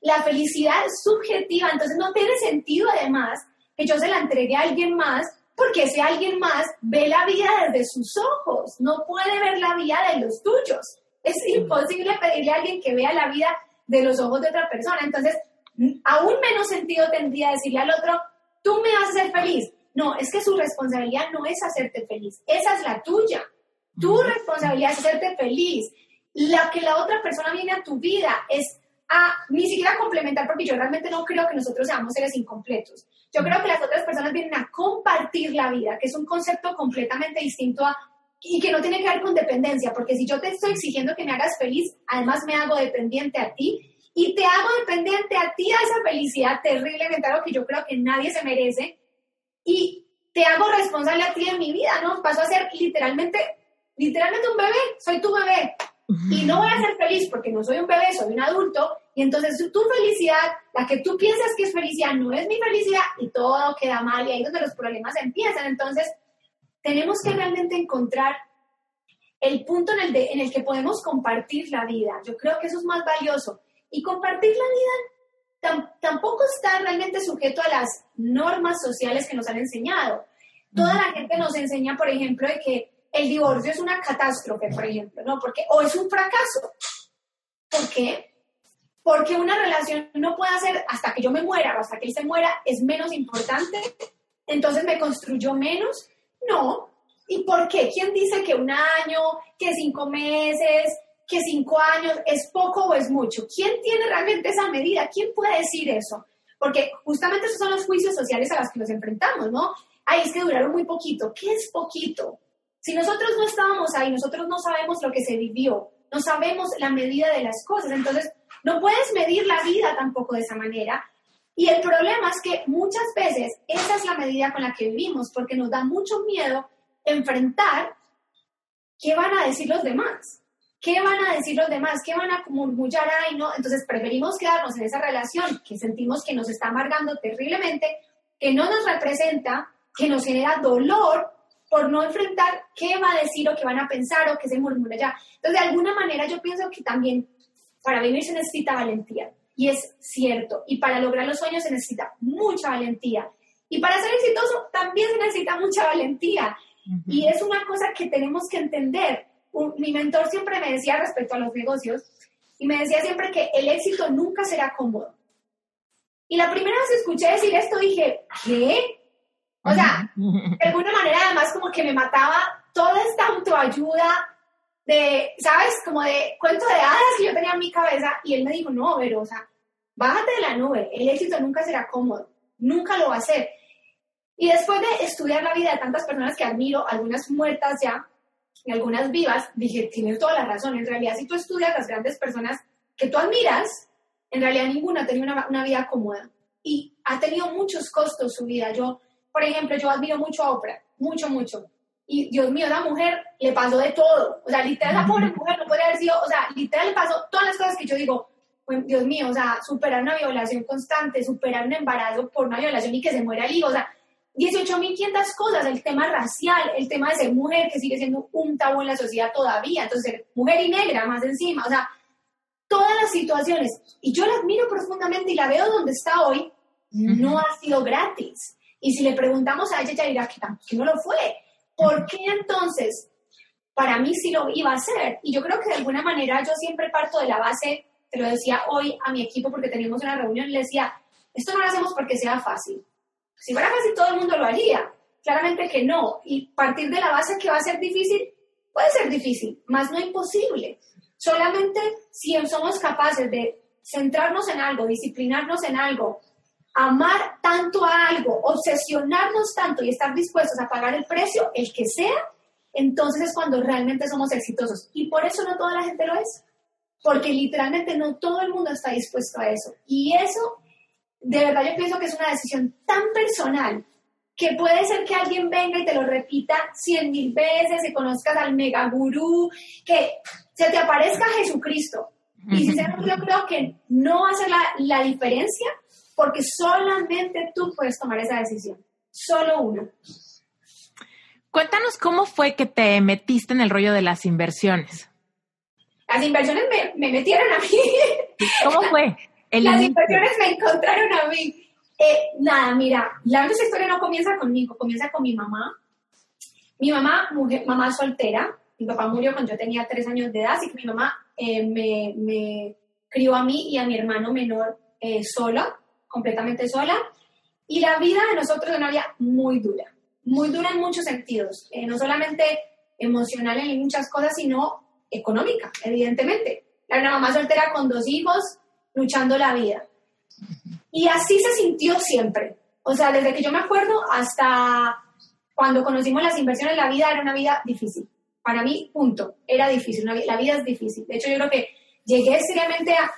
La felicidad es subjetiva, entonces no tiene sentido además que yo se la entregue a alguien más porque ese alguien más ve la vida desde sus ojos, no puede ver la vida de los tuyos. Es imposible pedirle a alguien que vea la vida de los ojos de otra persona. Entonces, aún menos sentido tendría decirle al otro, tú me vas a hacer feliz. No, es que su responsabilidad no es hacerte feliz, esa es la tuya. Tu responsabilidad es hacerte feliz. La que la otra persona viene a tu vida es a ni siquiera complementar, porque yo realmente no creo que nosotros seamos seres incompletos. Yo creo que las otras personas vienen a compartir la vida, que es un concepto completamente distinto a y que no tiene que ver con dependencia, porque si yo te estoy exigiendo que me hagas feliz, además me hago dependiente a ti y te hago dependiente a ti a esa felicidad terriblemente, algo que yo creo que nadie se merece, y te hago responsable a ti de mi vida, ¿no? Paso a ser literalmente, literalmente un bebé, soy tu bebé, y no voy a ser feliz porque no soy un bebé, soy un adulto, y entonces tu felicidad, la que tú piensas que es felicidad, no es mi felicidad, y todo queda mal, y ahí es donde los problemas empiezan. Entonces, tenemos que realmente encontrar el punto en el, en el que podemos compartir la vida. Yo creo que eso es más valioso. Y compartir la vida tampoco está realmente sujeto a las normas sociales que nos han enseñado. Toda la gente nos enseña, por ejemplo, de que el divorcio es una catástrofe, por ejemplo, ¿no? Porque, o es un fracaso. ¿Por qué? Porque una relación no puede ser hasta que yo me muera o hasta que él se muera es menos importante, entonces me construyó menos. No. ¿Y por qué? ¿Quién dice que un año, que cinco meses, que cinco años es poco o es mucho? ¿Quién tiene realmente esa medida? ¿Quién puede decir eso? Porque justamente esos son los juicios sociales a los que nos enfrentamos, ¿no? Ahí es que duraron muy poquito. ¿Qué es poquito? Si nosotros no estábamos ahí, nosotros no sabemos lo que se vivió, no sabemos la medida de las cosas, entonces no puedes medir la vida tampoco de esa manera. Y el problema es que muchas veces esa es la medida con la que vivimos, porque nos da mucho miedo enfrentar qué van a decir los demás. ¿Qué van a decir los demás? ¿Qué van a murmullar ahí? No? Entonces preferimos quedarnos en esa relación que sentimos que nos está amargando terriblemente, que no nos representa, que nos genera dolor por no enfrentar qué va a decir o qué van a pensar o qué se murmura ya. Entonces, de alguna manera yo pienso que también para vivir se necesita valentía. Y es cierto. Y para lograr los sueños se necesita mucha valentía. Y para ser exitoso también se necesita mucha valentía. Y es una cosa que tenemos que entender. Mi mentor siempre me decía respecto a los negocios, y me decía siempre que el éxito nunca será cómodo. Y la primera vez que escuché decir esto dije, ¿qué? O sea, de alguna manera además como que me mataba toda esta autoayuda de, ¿sabes? Como de cuento de hadas que yo tenía en mi cabeza y él me dijo, no, pero, o sea, bájate de la nube, el éxito nunca será cómodo, nunca lo va a ser. Y después de estudiar la vida de tantas personas que admiro, algunas muertas ya y algunas vivas, dije, tienes toda la razón, en realidad si tú estudias las grandes personas que tú admiras, en realidad ninguna ha tenido una, una vida cómoda y ha tenido muchos costos su vida. Yo por ejemplo, yo admiro mucho a Oprah, mucho, mucho. Y Dios mío, la mujer le pasó de todo. O sea, literal, la pobre mujer no puede haber sido, o sea, literal le pasó todas las cosas que yo digo, Dios mío, o sea, superar una violación constante, superar un embarazo por una violación y que se muera el hijo, o sea, 18.500 cosas, el tema racial, el tema de ser mujer, que sigue siendo un tabú en la sociedad todavía, entonces ser mujer y negra más encima, o sea, todas las situaciones. Y yo la admiro profundamente y la veo donde está hoy, no ha sido gratis. Y si le preguntamos a ella, ella dirá que, que no lo fue. ¿Por qué entonces? Para mí sí lo iba a hacer. Y yo creo que de alguna manera yo siempre parto de la base, te lo decía hoy a mi equipo porque teníamos una reunión y le decía, esto no lo hacemos porque sea fácil. Si fuera fácil todo el mundo lo haría. Claramente que no. Y partir de la base que va a ser difícil, puede ser difícil, más no imposible. Solamente si somos capaces de centrarnos en algo, disciplinarnos en algo, amar tanto a algo, obsesionarnos tanto y estar dispuestos a pagar el precio, el que sea, entonces es cuando realmente somos exitosos. Y por eso no toda la gente lo es, porque literalmente no todo el mundo está dispuesto a eso. Y eso, de verdad yo pienso que es una decisión tan personal que puede ser que alguien venga y te lo repita cien mil veces, que conozcas al mega gurú, que se te aparezca Jesucristo. Y sinceramente yo creo que no va a ser la, la diferencia porque solamente tú puedes tomar esa decisión. Solo uno. Cuéntanos cómo fue que te metiste en el rollo de las inversiones. Las inversiones me, metieron a mí. ¿Cómo fue? Las inversiones me encontraron a mí. Eh, nada, mira, la esa historia no comienza conmigo, comienza con mi mamá. Mi mamá, mujer, mamá soltera, mi papá murió cuando yo tenía tres años de edad, así que mi mamá eh, me, me, crió a mí y a mi hermano menor eh, sola, completamente sola. Y la vida de nosotros es una vida muy dura, muy dura en muchos sentidos, no solamente emocional en muchas cosas, sino económica, evidentemente. Era una mamá soltera con dos hijos, luchando la vida. Y así se sintió siempre. O sea, desde que yo me acuerdo hasta cuando conocimos las inversiones, la vida era una vida difícil. Para mí, punto, era difícil. la vida es difícil. De hecho, yo creo que llegué seriamente a,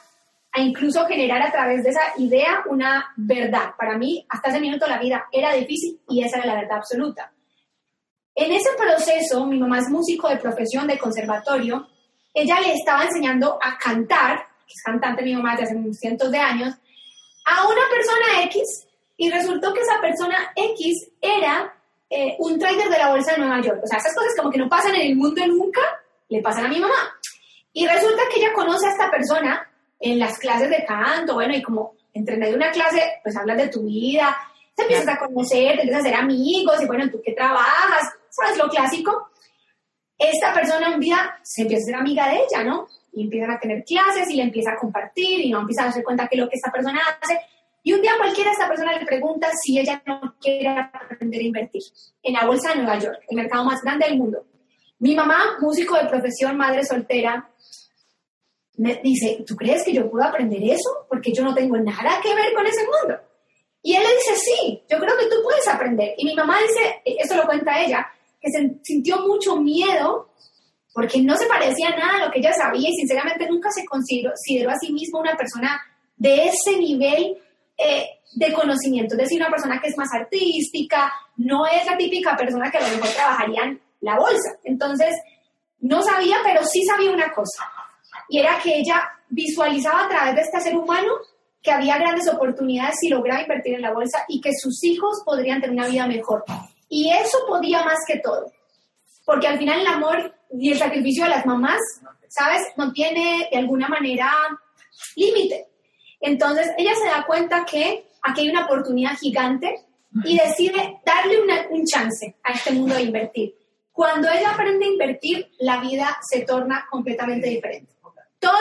a incluso generar a través de esa idea una verdad. Para mí, hasta ese minuto, la vida era difícil y esa era la verdad absoluta. En ese proceso, mi mamá es músico de profesión de conservatorio, ella le estaba enseñando a cantar, que es cantante mi mamá desde hace cientos de años, a una persona X y resultó que esa persona X era eh, un trader de la bolsa de Nueva York. O sea, esas cosas como que no pasan en el mundo nunca, le pasan a mi mamá. Y resulta que ella conoce a esta persona en las clases de canto, bueno, y como entre medio de una clase, pues hablas de tu vida, te empiezas a conocer, te empiezas a hacer amigos, y bueno, ¿tú qué trabajas? ¿Sabes lo clásico? Esta persona un día se empieza a ser amiga de ella, ¿no? Y empiezan a tener clases y le empieza a compartir y no empieza a darse cuenta que lo que esta persona hace. Y un día cualquiera esta persona le pregunta si ella no quiere aprender a invertir en la bolsa de Nueva York, el mercado más grande del mundo. Mi mamá, músico de profesión, madre soltera, me dice, ¿tú crees que yo puedo aprender eso? Porque yo no tengo nada que ver con ese mundo. Y él le dice, sí, yo creo que tú puedes aprender. Y mi mamá dice, eso lo cuenta ella, que se sintió mucho miedo porque no se parecía nada a lo que ella sabía y sinceramente nunca se consideró, a sí misma una persona de ese nivel eh, de conocimiento, es decir, una persona que es más artística, no es la típica persona que a lo mejor trabajaría en la bolsa. Entonces, no sabía, pero sí sabía una cosa, y era que ella visualizaba a través de este ser humano que había grandes oportunidades si lograba invertir en la bolsa y que sus hijos podrían tener una vida mejor. Y eso podía más que todo, porque al final el amor y el sacrificio de las mamás, ¿sabes? No tiene de alguna manera límite. Entonces ella se da cuenta que aquí hay una oportunidad gigante y decide darle un chance a este mundo de invertir. Cuando ella aprende a invertir, la vida se torna completamente diferente. Todo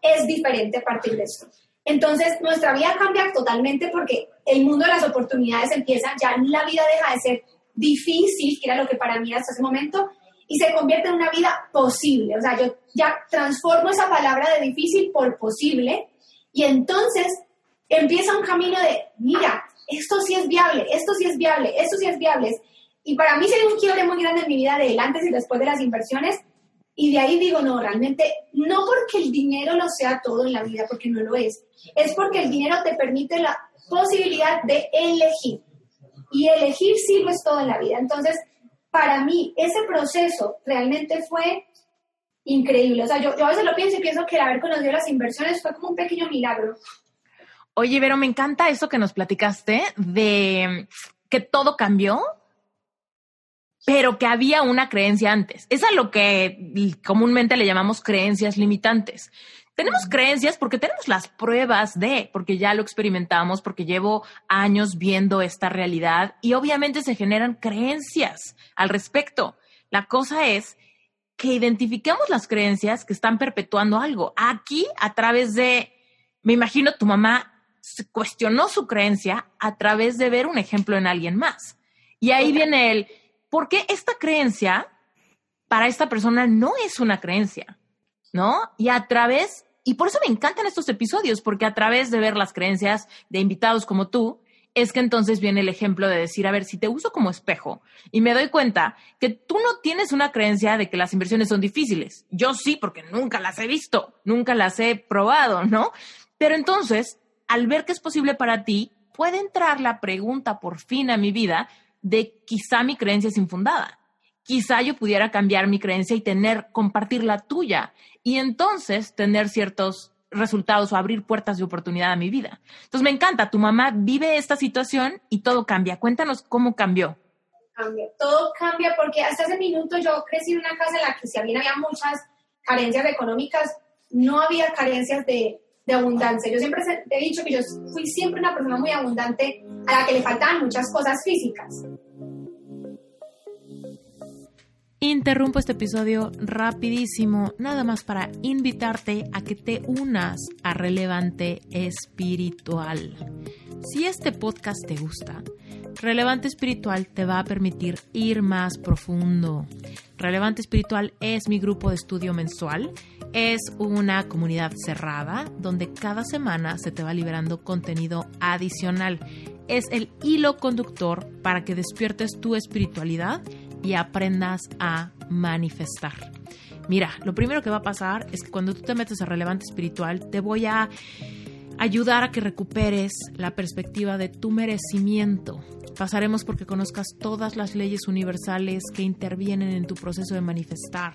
es diferente a partir de esto. Entonces, nuestra vida cambia totalmente porque el mundo de las oportunidades empieza, ya la vida deja de ser difícil, que era lo que para mí hasta ese momento, y se convierte en una vida posible. O sea, yo ya transformo esa palabra de difícil por posible y entonces empieza un camino de, mira, esto sí es viable, esto sí es viable, esto sí es viable. Y para mí sería un quiebre muy grande en mi vida de antes y después de las inversiones. Y de ahí digo, no, realmente, no porque el dinero lo sea todo en la vida, porque no lo es. Es porque el dinero te permite la posibilidad de elegir. Y elegir sí lo es todo en la vida. Entonces, para mí ese proceso realmente fue increíble. O sea, yo, yo a veces lo pienso y pienso que el haber conocido las inversiones fue como un pequeño milagro. Oye, Vero, me encanta eso que nos platicaste de que todo cambió, pero que había una creencia antes. Es a lo que comúnmente le llamamos creencias limitantes. Tenemos creencias porque tenemos las pruebas de, porque ya lo experimentamos, porque llevo años viendo esta realidad y obviamente se generan creencias al respecto. La cosa es que identifiquemos las creencias que están perpetuando algo. Aquí, a través de, me imagino tu mamá cuestionó su creencia a través de ver un ejemplo en alguien más. Y ahí viene el, ¿por qué esta creencia para esta persona no es una creencia? ¿No? Y a través y por eso me encantan estos episodios, porque a través de ver las creencias de invitados como tú, es que entonces viene el ejemplo de decir, a ver, si te uso como espejo y me doy cuenta que tú no tienes una creencia de que las inversiones son difíciles. Yo sí, porque nunca las he visto, nunca las he probado, ¿no? Pero entonces, al ver que es posible para ti, puede entrar la pregunta por fin a mi vida de quizá mi creencia es infundada. Quizá yo pudiera cambiar mi creencia y tener, compartir la tuya y entonces tener ciertos resultados o abrir puertas de oportunidad a mi vida. Entonces me encanta, tu mamá vive esta situación y todo cambia. Cuéntanos cómo cambió. Cambia, todo cambia porque hasta ese minuto yo crecí en una casa en la que si bien había muchas carencias económicas, no había carencias de, abundancia. Yo siempre he dicho que yo fui siempre una persona muy abundante a la que le faltaban muchas cosas físicas. Interrumpo este episodio rapidísimo, nada más para invitarte a que te unas a Relevante Espiritual. Si este podcast te gusta, Relevante Espiritual te va a permitir ir más profundo. Relevante Espiritual es mi grupo de estudio mensual. Es una comunidad cerrada donde cada semana se te va liberando contenido adicional. Es el hilo conductor para que despiertes tu espiritualidad y aprendas a manifestar. Mira, lo primero que va a pasar es que cuando tú te metes a relevante espiritual, te voy a ayudar a que recuperes la perspectiva de tu merecimiento. Pasaremos porque conozcas todas las leyes universales que intervienen en tu proceso de manifestar.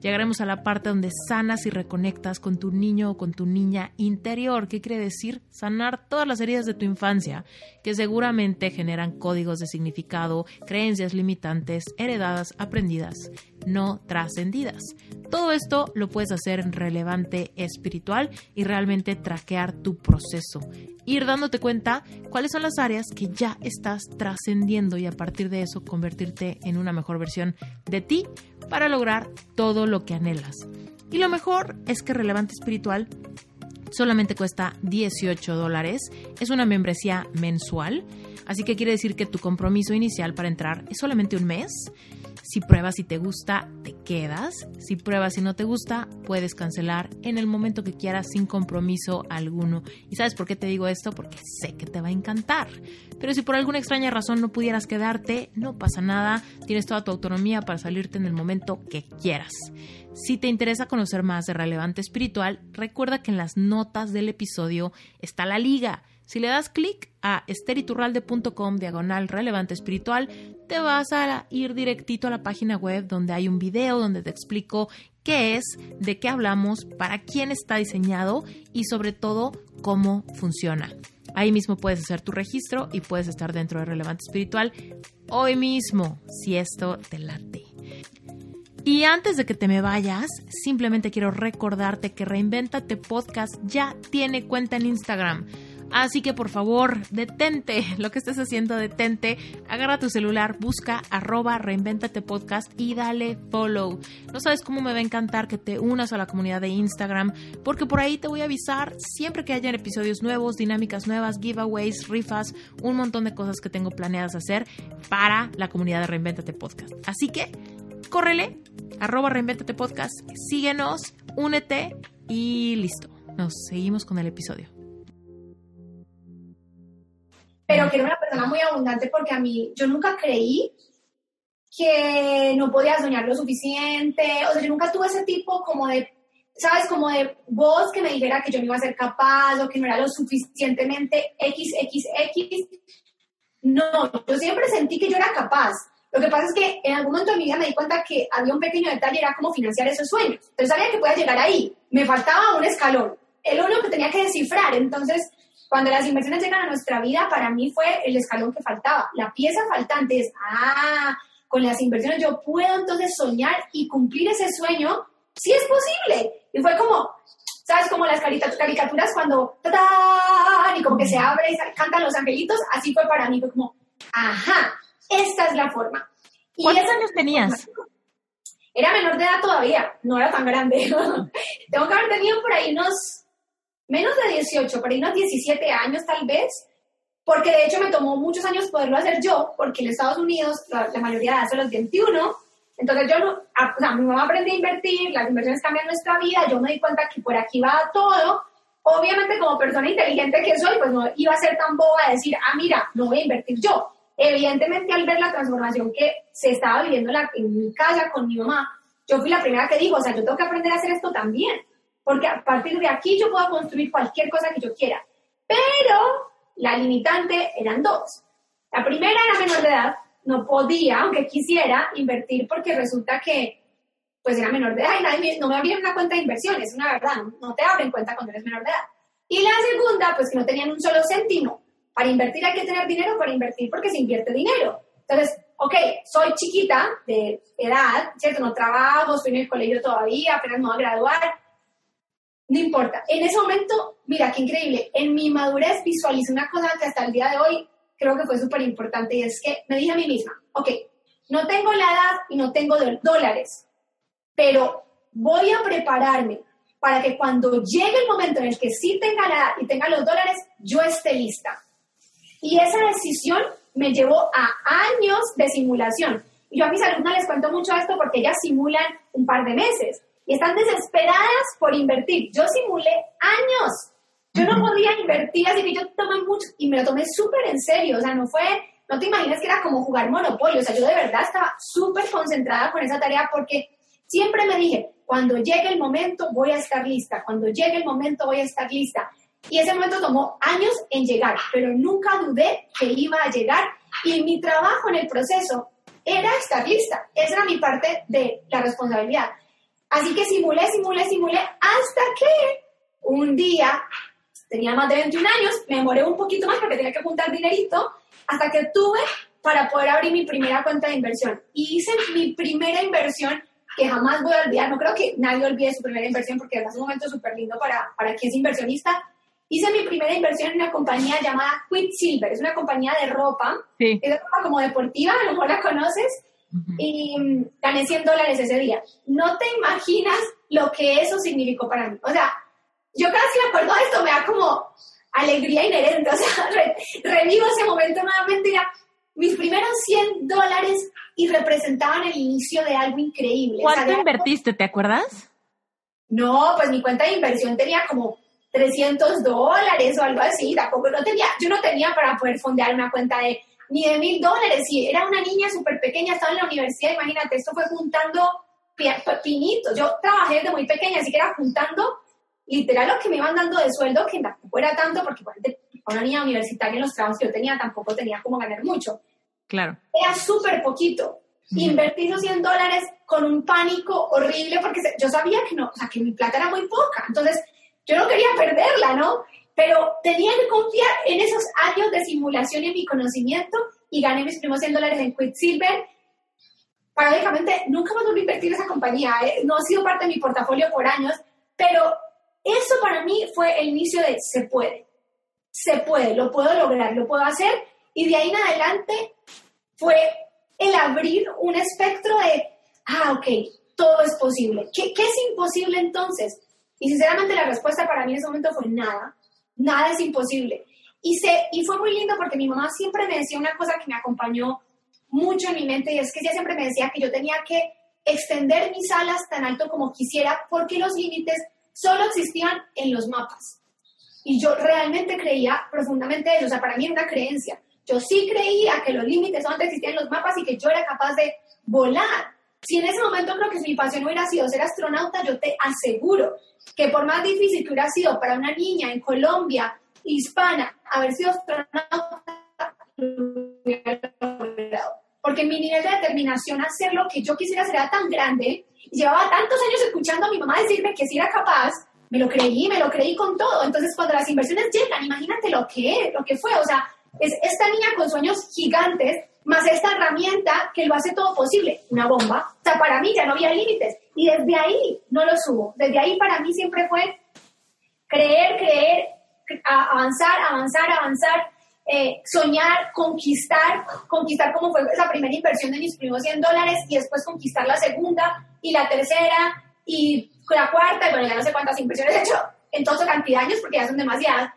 Llegaremos a la parte donde sanas y reconectas con tu niño o con tu niña interior. ¿Qué quiere decir? Sanar todas las heridas de tu infancia, que seguramente generan códigos de significado, creencias limitantes, heredadas, aprendidas, no trascendidas. Todo esto lo puedes hacer relevante espiritual y realmente traquear tu proceso. Ir dándote cuenta cuáles son las áreas que ya estás trascendiendo y a partir de eso convertirte en una mejor versión de ti para lograr todo lo que anhelas. Y lo mejor es que Relevante Espiritual solamente cuesta 18 dólares. Es una membresía mensual, así que quiere decir que tu compromiso inicial para entrar es solamente un mes. Si pruebas y te gusta, te quedas. Si pruebas y no te gusta, puedes cancelar en el momento que quieras sin compromiso alguno. ¿Y sabes por qué te digo esto? Porque sé que te va a encantar. Pero si por alguna extraña razón no pudieras quedarte, no pasa nada. Tienes toda tu autonomía para salirte en el momento que quieras. Si te interesa conocer más de Relevante Espiritual, recuerda que en las notas del episodio está la liga. Si le das clic a esteriturralde.com diagonal relevante espiritual, te vas a ir directito a la página web donde hay un video donde te explico qué es, de qué hablamos, para quién está diseñado y sobre todo cómo funciona. Ahí mismo puedes hacer tu registro y puedes estar dentro de Relevante Espiritual hoy mismo, si esto te late. Y antes de que te me vayas, simplemente quiero recordarte que Reinventate Podcast ya tiene cuenta en Instagram. Así que por favor, detente lo que estés haciendo, detente, agarra tu celular, busca arroba reinventate podcast y dale follow. No sabes cómo me va a encantar que te unas a la comunidad de Instagram, porque por ahí te voy a avisar siempre que hayan episodios nuevos, dinámicas nuevas, giveaways, rifas, un montón de cosas que tengo planeadas hacer para la comunidad de Reinventate Podcast. Así que córrele, arroba reinventate podcast, síguenos, únete y listo. Nos seguimos con el episodio. Pero que era una persona muy abundante porque a mí, yo nunca creí que no podía soñar lo suficiente, o sea, yo nunca tuve ese tipo como de, ¿sabes? Como de voz que me dijera que yo no iba a ser capaz o que no era lo suficientemente XXX. No, yo siempre sentí que yo era capaz. Lo que pasa es que en algún momento de mi vida me di cuenta que había un pequeño detalle, era cómo financiar esos sueños. Entonces sabía que podía llegar ahí. Me faltaba un escalón. El uno que tenía que descifrar. Entonces, cuando las inversiones llegan a nuestra vida, para mí fue el escalón que faltaba. La pieza faltante es, ah, con las inversiones yo puedo entonces soñar y cumplir ese sueño. Sí es posible. Y fue como, ¿sabes? Como las caricaturas cuando, y como que se abre y cantan los angelitos. Así fue para mí. Fue como, ajá esta es la forma. Y ¿Cuántos años tenías? Era menor de edad todavía, no era tan grande. Tengo que haber tenido por ahí unos, menos de 18, por ahí unos 17 años tal vez, porque de hecho me tomó muchos años poderlo hacer yo, porque en Estados Unidos la, mayoría de son los 21, entonces yo o sea, mi mamá aprendió a invertir, las inversiones cambian nuestra vida, yo me di cuenta que por aquí va todo, obviamente como persona inteligente que soy, pues no iba a ser tan boba a decir, ah, mira, no voy a invertir yo, Evidentemente, al ver la transformación que se estaba viviendo en mi casa con mi mamá, yo fui la primera que dijo, o sea, yo tengo que aprender a hacer esto también, porque a partir de aquí yo puedo construir cualquier cosa que yo quiera. Pero la limitante eran dos. La primera era menor de edad no podía, aunque quisiera, invertir porque resulta que pues era menor de edad y nadie, no me abrieron una cuenta de inversión, es una verdad, no te abren cuenta cuando eres menor de edad. Y la segunda, pues que no tenían un solo céntimo. Para invertir hay que tener dinero para invertir porque se invierte dinero. Entonces, ok, soy chiquita de edad, ¿cierto? No trabajo, estoy en el colegio todavía, apenas me voy a graduar. No importa. En ese momento, mira, qué increíble. En mi madurez visualicé una cosa que hasta el día de hoy creo que fue súper importante y es que me dije a mí misma, ok, no tengo la edad y no tengo dólares, pero voy a prepararme para que cuando llegue el momento en el que sí tenga la edad y tenga los dólares, yo esté lista. Y esa decisión me llevó a años de simulación. Yo a mis alumnas les cuento mucho esto porque ellas simulan un par de meses y están desesperadas por invertir. Yo simulé años. Yo no podía invertir, así que yo tomé mucho y me lo tomé súper en serio. O sea, no fue, no te imaginas que era como jugar monopolio. O sea, yo de verdad estaba súper concentrada con esa tarea porque siempre me dije, cuando llegue el momento voy a estar lista, cuando llegue el momento voy a estar lista. Y ese momento tomó años en llegar, pero nunca dudé que iba a llegar y mi trabajo en el proceso era estar lista. Esa era mi parte de la responsabilidad. Así que simulé, simulé, simulé hasta que un día, tenía más de 21 años, me demoré un poquito más porque tenía que juntar dinerito, hasta que tuve para poder abrir mi primera cuenta de inversión. Y hice mi primera inversión que jamás voy a olvidar. No creo que nadie olvide su primera inversión porque es un momento súper lindo para, para quien es inversionista. Hice mi primera inversión en una compañía llamada Quicksilver, es una compañía de ropa, sí. es ropa como deportiva, a lo mejor la conoces, y mm, gané 100 dólares ese día. No te imaginas lo que eso significó para mí. O sea, yo cada vez que me acuerdo de esto me da como alegría inherente, o sea, revivo ese momento nuevamente ya mis primeros 100 dólares y representaban el inicio de algo increíble. ¿Cuánto invertiste, te acuerdas? No, pues mi cuenta de inversión tenía como 300 dólares o algo así, tampoco no tenía, yo no tenía para poder fondear una cuenta de ni de mil dólares, y era una niña súper pequeña, estaba en la universidad, imagínate, esto fue juntando pinitos, yo trabajé desde muy pequeña, así que era juntando literal lo que me iban dando de sueldo, que tampoco era tanto, porque una niña universitaria en los trabajos que yo tenía tampoco tenía como ganar mucho. Claro. Era súper poquito. Invertí esos 100 dólares con un pánico horrible porque yo sabía que no, o sea, que mi plata era muy poca. Entonces, yo no quería perderla, ¿no? Pero tenía que confiar en esos años de simulación y en mi conocimiento y gané mis primeros 100 dólares en Quicksilver. Paradójicamente, nunca me volví a invertir en esa compañía. ¿eh? No ha sido parte de mi portafolio por años, pero eso para mí fue el inicio de se puede. Se puede, lo puedo lograr, lo puedo hacer. Y de ahí en adelante fue el abrir un espectro de, ah, ok, todo es posible. ¿Qué, ¿Qué, es imposible entonces? Y sinceramente la respuesta para mí en ese momento fue nada, nada es imposible. Y, se, y fue muy lindo porque mi mamá siempre me decía una cosa que me acompañó mucho en mi mente y es que ella siempre me decía que yo tenía que extender mis alas tan alto como quisiera porque los límites solo existían en los mapas. Y yo realmente creía profundamente eso, o sea, para mí era una creencia. Yo sí creía que los límites solamente existían en los mapas y que yo era capaz de volar. Si en ese momento creo que mi pasión hubiera sido ser astronauta, yo te aseguro que por más difícil que hubiera sido para una niña en Colombia, hispana, haber sido astronauta, porque mi nivel de determinación a hacer lo que yo quisiera era tan grande, llevaba tantos años escuchando a mi mamá decirme que si era capaz, me lo creí, me lo creí con todo. Entonces, cuando las inversiones llegan, imagínate lo que, lo que fue, o sea, es esta niña con sueños gigantes, más esta herramienta que lo hace todo posible, una bomba. O sea, para mí ya no había límites. Y desde ahí no lo subo. Desde ahí para mí siempre fue creer, creer, avanzar, avanzar, avanzar, eh, soñar, conquistar, conquistar como fue esa primera inversión de mis primeros 100 dólares y después conquistar la segunda y la tercera y la cuarta, y bueno, ya no sé cuántas inversiones he hecho en toda cantidad de años porque ya son demasiadas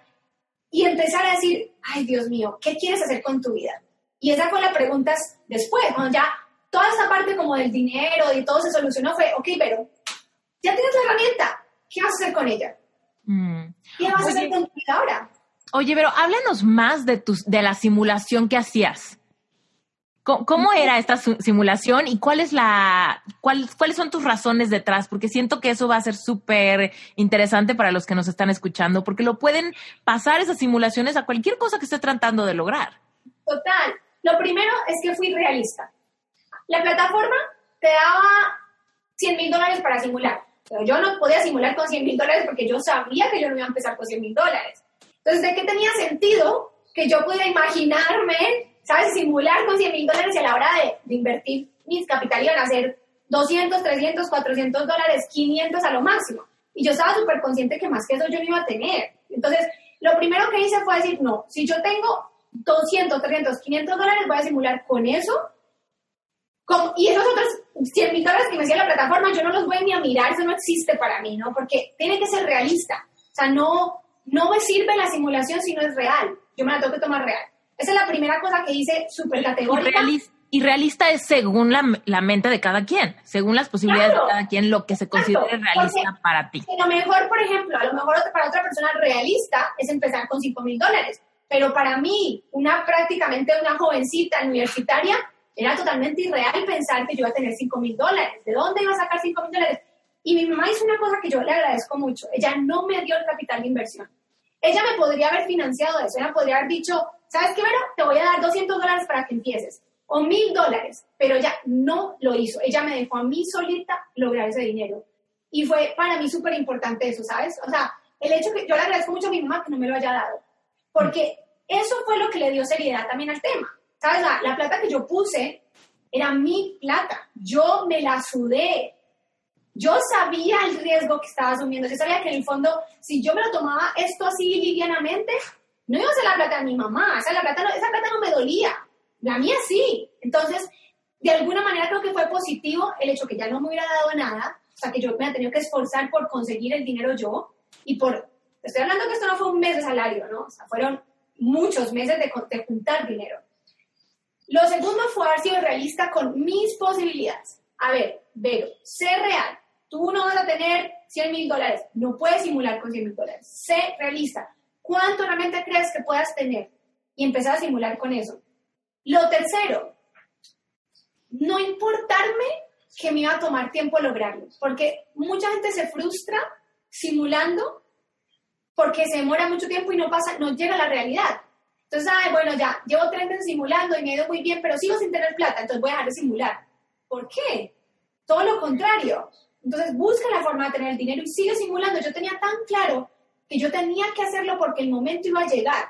y empezar a decir, ay Dios mío, ¿qué quieres hacer con tu vida? Y esa fue la pregunta después, cuando ya toda esa parte como del dinero y todo se solucionó, fue, ok, pero ya tienes la herramienta, ¿qué vas a hacer con ella? Mm. ¿Qué vas a hacer con tu vida ahora? Oye, pero háblanos más de, tus, de la simulación que hacías. ¿Cómo, era esta simulación y cuál es la, cuáles son tus razones detrás? Porque siento que eso va a ser súper interesante para los que nos están escuchando, porque lo pueden pasar esas simulaciones a cualquier cosa que esté tratando de lograr. Total. Lo primero es que fui realista. La plataforma te daba 100 mil dólares para simular, pero yo no podía simular con 100 mil dólares porque yo sabía que yo no iba a empezar con 100 mil dólares. Entonces, ¿de qué tenía sentido que yo pudiera imaginarme, ¿sabes? Simular con 100 mil dólares y a la hora de, de invertir mis capital iban a ser 200, 300, 400 dólares, 500 a lo máximo. Y yo estaba súper consciente que más que eso yo no iba a tener. Entonces, lo primero que hice fue decir, no, si yo tengo 200, 300, 500 dólares, voy a simular con eso. y esos otros 100 mil dólares que me decía la plataforma, yo no los voy ni a mirar, eso no existe para mí, ¿no? Porque tiene que ser realista. O sea, no, no me sirve la simulación si no es real. Yo me la tengo que tomar real. Esa es la primera cosa que hice súper categórica. Y realista es según la, la, mente de cada quien, según las posibilidades de cada quien, lo que se considere realista para ti. A lo mejor, por ejemplo, a lo mejor para otra persona realista es empezar con 5 mil dólares, pero para mí, una prácticamente una jovencita universitaria, era totalmente irreal pensar que yo iba a tener 5 mil dólares. ¿De dónde iba a sacar 5 mil dólares? Y mi mamá hizo una cosa que yo le agradezco mucho. Ella no me dio el capital de inversión. Ella me podría haber financiado eso. Ella podría haber dicho, ¿sabes qué, Vero? Te voy a dar 200 dólares para que empieces o mil dólares, pero ella no lo hizo. Ella me dejó a mí solita lograr ese dinero. Y fue para mí súper importante eso, ¿sabes? O sea, el hecho que yo le agradezco mucho a mi mamá que no me lo haya dado, porque eso fue lo que le dio seriedad también al tema. ¿Sabes? La, la plata que yo puse era mi plata. Yo me la sudé. Yo sabía el riesgo que estaba asumiendo. Yo sabía que en el fondo, si yo me lo tomaba esto así livianamente, no iba a ser la plata de mi mamá. O sea, la plata esa plata no me dolía. La mía sí. Entonces, de alguna manera creo que fue positivo el hecho que ya no me hubiera dado nada, o sea, que yo me había tenido que esforzar por conseguir el dinero yo y por, estoy hablando que esto no fue un mes de salario, ¿no? O sea, fueron muchos meses de, de juntar dinero. Lo segundo fue haber sido realista con mis posibilidades. A ver, Vero, sé real. Tú no vas a tener 100 mil dólares. No puedes simular con 100 mil dólares. Sé realista. ¿Cuánto realmente crees que puedas tener? Y empezar a simular con eso. Lo tercero, no importarme que me iba a tomar tiempo lograrlo, porque mucha gente se frustra simulando porque se demora mucho tiempo y no pasa, no llega a la realidad. Entonces, ay, bueno, ya, llevo tres meses simulando y me ha ido muy bien, pero sigo sin tener plata, entonces voy a dejar de simular. ¿Por qué? Todo lo contrario. Entonces, busca la forma de tener el dinero y sigue simulando. Yo tenía tan claro que yo tenía que hacerlo porque el momento iba a llegar,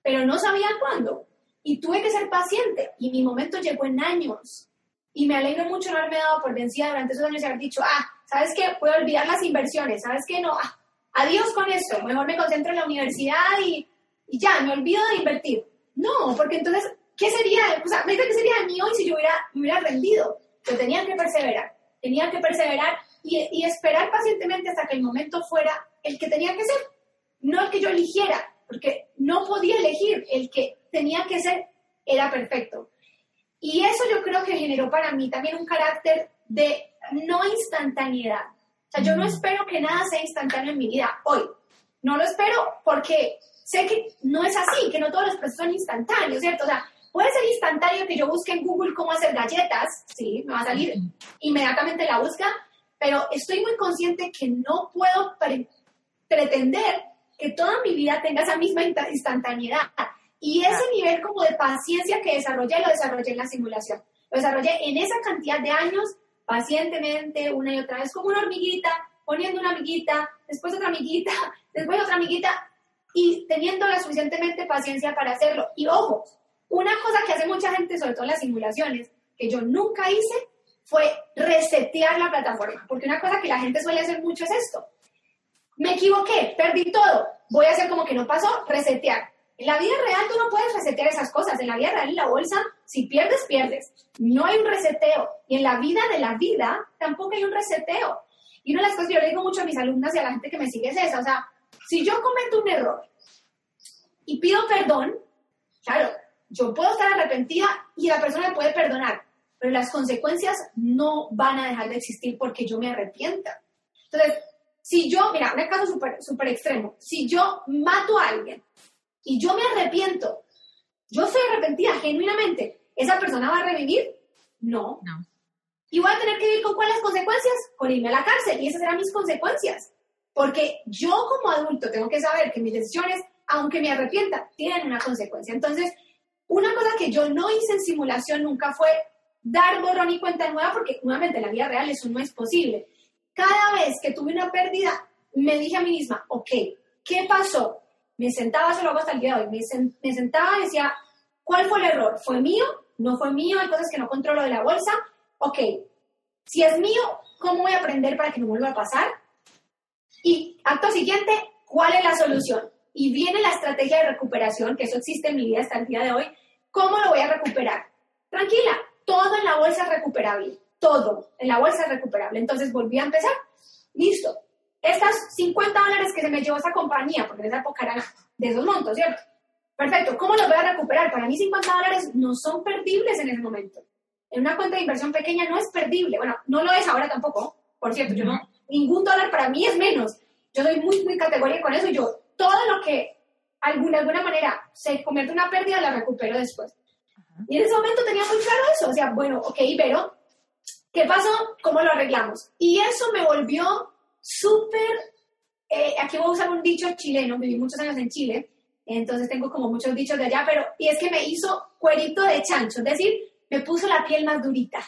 pero no sabía cuándo. Y tuve que ser paciente y mi momento llegó en años. Y me alegro mucho no haberme dado por vencida durante esos años y haber dicho, ah, ¿sabes qué? Puedo olvidar las inversiones, ¿sabes qué? No, ah, adiós con eso, mejor me concentro en la universidad y, ya, me olvido de invertir. No, porque entonces, ¿qué sería? O sea, ¿qué sería de mí hoy si yo hubiera, hubiera rendido? Yo tenía que perseverar, tenía que perseverar y esperar pacientemente hasta que el momento fuera el que tenía que ser, no el que yo eligiera, porque no podía elegir el que tenía que ser, era perfecto. Y eso yo creo que generó para mí también un carácter de no instantaneidad. O sea, yo no espero que nada sea instantáneo en mi vida hoy. No lo espero porque sé que no es así, que no todos los procesos son instantáneos, ¿cierto? O sea, puede ser instantáneo que yo busque en Google cómo hacer galletas, sí, me va a salir inmediatamente la busca, pero estoy muy consciente que no puedo pretender que toda mi vida tenga esa misma instantaneidad. Y ese nivel como de paciencia que desarrollé, lo desarrollé en la simulación. Lo desarrollé en esa cantidad de años, pacientemente, una y otra vez, como una hormiguita, poniendo una amiguita, después otra amiguita, después otra amiguita, y teniendo la suficientemente paciencia para hacerlo. Y ojo, una cosa que hace mucha gente, sobre todo en las simulaciones, que yo nunca hice, fue resetear la plataforma. Porque una cosa que la gente suele hacer mucho es esto. Me equivoqué, perdí todo, voy a hacer como que no pasó, resetear. En la vida real tú no puedes resetear esas cosas. En la vida real, en la bolsa, si pierdes, pierdes. No hay un reseteo. Y en la vida de la vida tampoco hay un reseteo. Y una de las cosas que yo le digo mucho a mis alumnas y a la gente que me sigue es esa. O sea, si yo cometo un error y pido perdón, claro, yo puedo estar arrepentida y la persona me puede perdonar, pero las consecuencias no van a dejar de existir porque yo me arrepienta. Entonces, si yo, mira, un caso súper super extremo, si yo mato a alguien y yo me arrepiento, yo soy arrepentida genuinamente, ¿esa persona va a revivir? No. No. ¿Y voy a tener que vivir con cuáles consecuencias? Con irme a la cárcel y esas serán mis consecuencias. Porque yo como adulto tengo que saber que mis decisiones, aunque me arrepienta, tienen una consecuencia. Entonces, una cosa que yo no hice en simulación nunca fue dar borrón y cuenta nueva, porque nuevamente en la vida real eso no es posible. Cada vez que tuve una pérdida, me dije a mí misma, ok, ¿qué pasó? Me sentaba, se lo hago hasta el día de hoy, me, me sentaba y decía, ¿cuál fue el error? ¿Fue mío? ¿No fue mío? Hay cosas que no controlo de la bolsa. Ok, si es mío, ¿cómo voy a aprender para que no vuelva a pasar? Y acto siguiente, ¿cuál es la solución? Y viene la estrategia de recuperación, que eso existe en mi vida hasta el día de hoy. ¿Cómo lo voy a recuperar? Tranquila, todo en la bolsa es recuperable. Todo en la bolsa es recuperable. Entonces volví a empezar. Listo. Estas 50 dólares que se me llevó esa compañía, porque en esa época eran de esos montos, ¿cierto? Perfecto. ¿Cómo los voy a recuperar? Para mí 50 dólares no son perdibles en ese momento. En una cuenta de inversión pequeña no es perdible. Bueno, no lo es ahora tampoco. Por cierto, yo no, ningún dólar para mí es menos. Yo soy muy, muy categórica con eso. Yo, todo lo que alguna, alguna manera se convierte en una pérdida, la recupero después. Y en ese momento tenía muy claro eso, o sea, bueno, ok, pero, ¿qué pasó? ¿Cómo lo arreglamos? Y eso me volvió súper, eh, aquí voy a usar un dicho chileno, viví muchos años en Chile, entonces tengo como muchos dichos de allá, pero, y es que me hizo cuerito de chancho, es decir, me puso la piel más durita.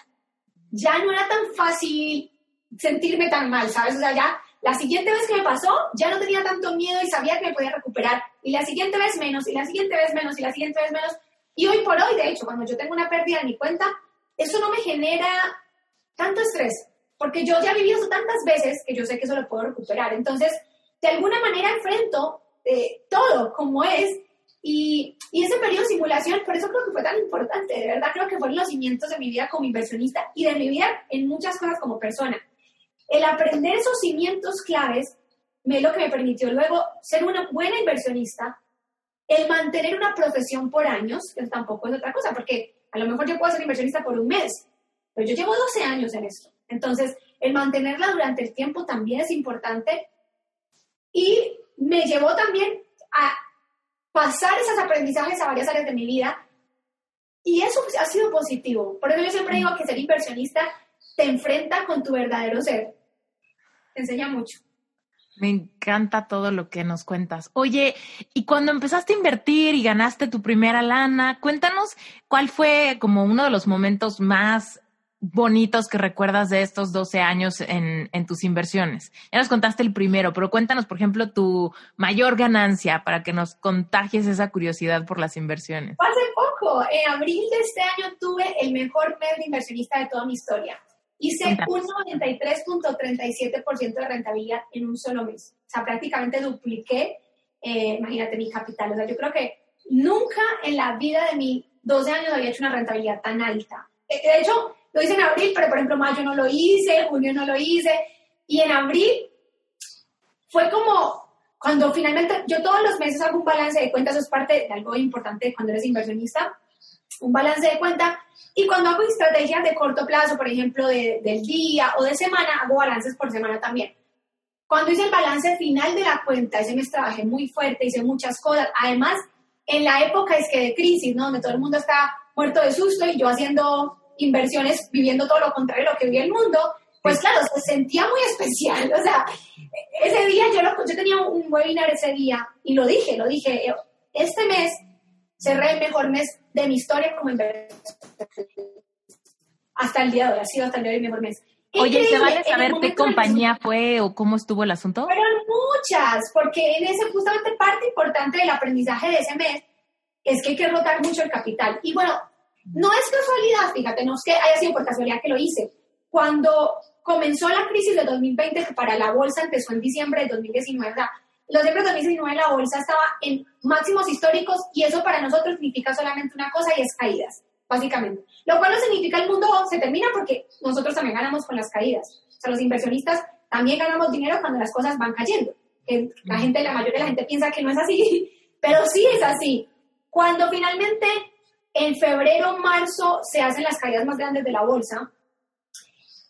Ya no era tan fácil sentirme tan mal, ¿sabes? O sea, ya la siguiente vez que me pasó, ya no tenía tanto miedo y sabía que me podía recuperar. Y la siguiente vez menos, y la siguiente vez menos, y la siguiente vez menos. Y hoy por hoy, de hecho, cuando yo tengo una pérdida en mi cuenta, eso no me genera tanto estrés, porque yo ya he vivido tantas veces que yo sé que eso lo puedo recuperar. Entonces, de alguna manera enfrento eh, todo como es. Y, y, ese periodo de simulación, por eso creo que fue tan importante, de verdad creo que fueron los cimientos de mi vida como inversionista y de mi vida en muchas cosas como persona. El aprender esos cimientos claves me lo que me permitió luego ser una buena inversionista, el mantener una profesión por años, que tampoco es otra cosa, porque a lo mejor yo puedo ser inversionista por un mes, pero yo llevo 12 años en esto. Entonces, el mantenerla durante el tiempo también es importante y me llevó también a pasar esos aprendizajes a varias áreas de mi vida y eso ha sido positivo. Por eso yo siempre digo que ser inversionista te enfrenta con tu verdadero ser. Te enseña mucho. Me encanta todo lo que nos cuentas. Oye, y cuando empezaste a invertir y ganaste tu primera lana, cuéntanos cuál fue como uno de los momentos más bonitos que recuerdas de estos 12 años en, en, tus inversiones. Ya nos contaste el primero, pero cuéntanos, por ejemplo, tu mayor ganancia para que nos contagies esa curiosidad por las inversiones. Hace poco, en abril de este año, tuve el mejor mes de inversionista de toda mi historia. Hice un 93.37% de rentabilidad en un solo mes. O sea, prácticamente dupliqué, eh, imagínate, mi capital. O sea, yo creo que nunca en la vida de mis 12 años había hecho una rentabilidad tan alta. Eh, de hecho, lo hice en abril, pero por ejemplo, mayo no lo hice, junio no lo hice. Y en abril fue como cuando finalmente yo todos los meses hago un balance de cuentas, eso es parte de algo importante cuando eres inversionista un balance de cuenta. Y cuando hago estrategias de corto plazo, por ejemplo, de, del día o de semana, hago balances por semana también. Cuando hice el balance final de la cuenta, ese mes trabajé muy fuerte, hice muchas cosas. Además, en la época es que de crisis, ¿no? Donde todo el mundo está muerto de susto y yo haciendo inversiones, viviendo todo lo contrario de lo que vive el mundo, pues claro, se sentía muy especial. O sea, ese día yo, lo, yo tenía un webinar ese día y lo dije, lo dije, este mes cerré el mejor mes de mi historia como inversor. Hasta el día de hoy, ha sido hasta el día de hoy mi mejor mes. Oye, ¿se vale saber qué compañía fue o cómo estuvo el asunto? Fueron muchas, porque en ese justamente parte importante del aprendizaje de ese mes es que hay que rotar mucho el capital. Y bueno, no es casualidad, fíjate, no es que haya sido por casualidad que lo hice. Cuando comenzó la crisis de 2020, que para la bolsa empezó en diciembre de 2019, los de 2019 la bolsa estaba en máximos históricos y eso para nosotros significa solamente una cosa y es caídas, básicamente. Lo cual no significa el mundo se termina porque nosotros también ganamos con las caídas. O sea, los inversionistas también ganamos dinero cuando las cosas van cayendo. la gente, la mayoría de la gente piensa que no es así, pero sí es así. Cuando finalmente en febrero, marzo se hacen las caídas más grandes de la bolsa,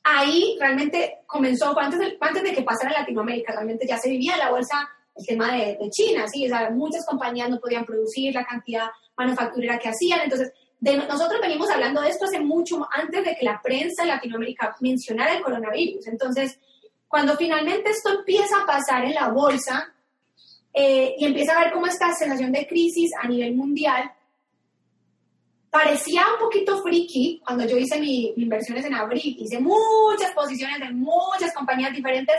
ahí realmente comenzó, antes de, antes de que pasara en Latinoamérica, realmente ya se vivía la bolsa el tema de, China, ¿sí? O sea, muchas compañías no podían producir la cantidad manufacturera que hacían, entonces de, nosotros venimos hablando de esto hace mucho antes de que la prensa en Latinoamérica mencionara el coronavirus. Entonces, cuando finalmente esto empieza a pasar en la bolsa eh, y empieza a ver cómo esta sensación de crisis a nivel mundial, parecía un poquito friki cuando yo hice mis inversiones en abril, hice muchas posiciones de muchas compañías diferentes,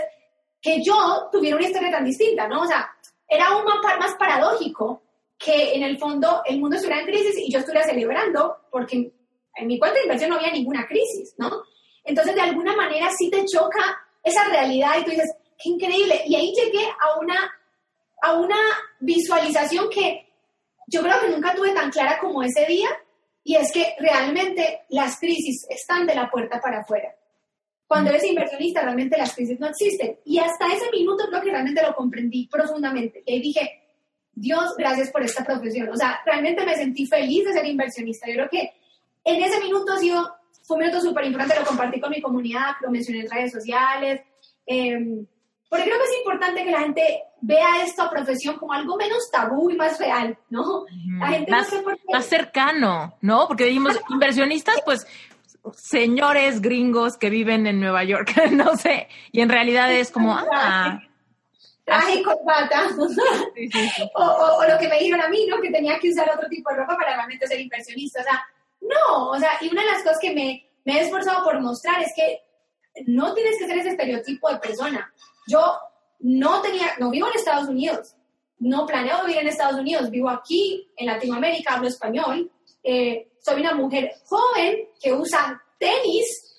que yo tuviera una historia tan distinta, ¿no? O sea, era aún más paradójico que en el fondo el mundo estuviera en crisis y yo estuviera celebrando porque en mi cuenta de inversión no había ninguna crisis, ¿no? Entonces, de alguna manera sí te choca esa realidad y tú dices, qué increíble. Y ahí llegué a una, a una visualización que yo creo que nunca tuve tan clara como ese día, y es que realmente las crisis están de la puerta para afuera. Cuando eres inversionista, realmente las crisis no existen. Y hasta ese minuto creo que realmente lo comprendí profundamente. Y dije, Dios, gracias por esta profesión. O sea, realmente me sentí feliz de ser inversionista. Yo creo que en ese minuto ha sido, fue un minuto súper importante, lo compartí con mi comunidad, lo mencioné en redes sociales. Eh, porque creo que es importante que la gente vea esta profesión como algo menos tabú y más real, ¿no? La gente más, no sé por qué. más cercano, ¿no? Porque dijimos inversionistas, pues señores gringos que viven en Nueva York, no sé, y en realidad es como, ah, Traje y corbata. sí, sí, sí. o, o- o lo que me dijeron a mí, ¿no? Que tenía que usar otro tipo de ropa para realmente ser inversionista. O sea, no, o sea, y una de las cosas que me, me he esforzado por mostrar es que no tienes que ser ese estereotipo de persona. Yo no tenía, no vivo en Estados Unidos, no planeo vivir en Estados Unidos, vivo aquí, en Latinoamérica, hablo español, eh, soy una mujer joven que usa tenis,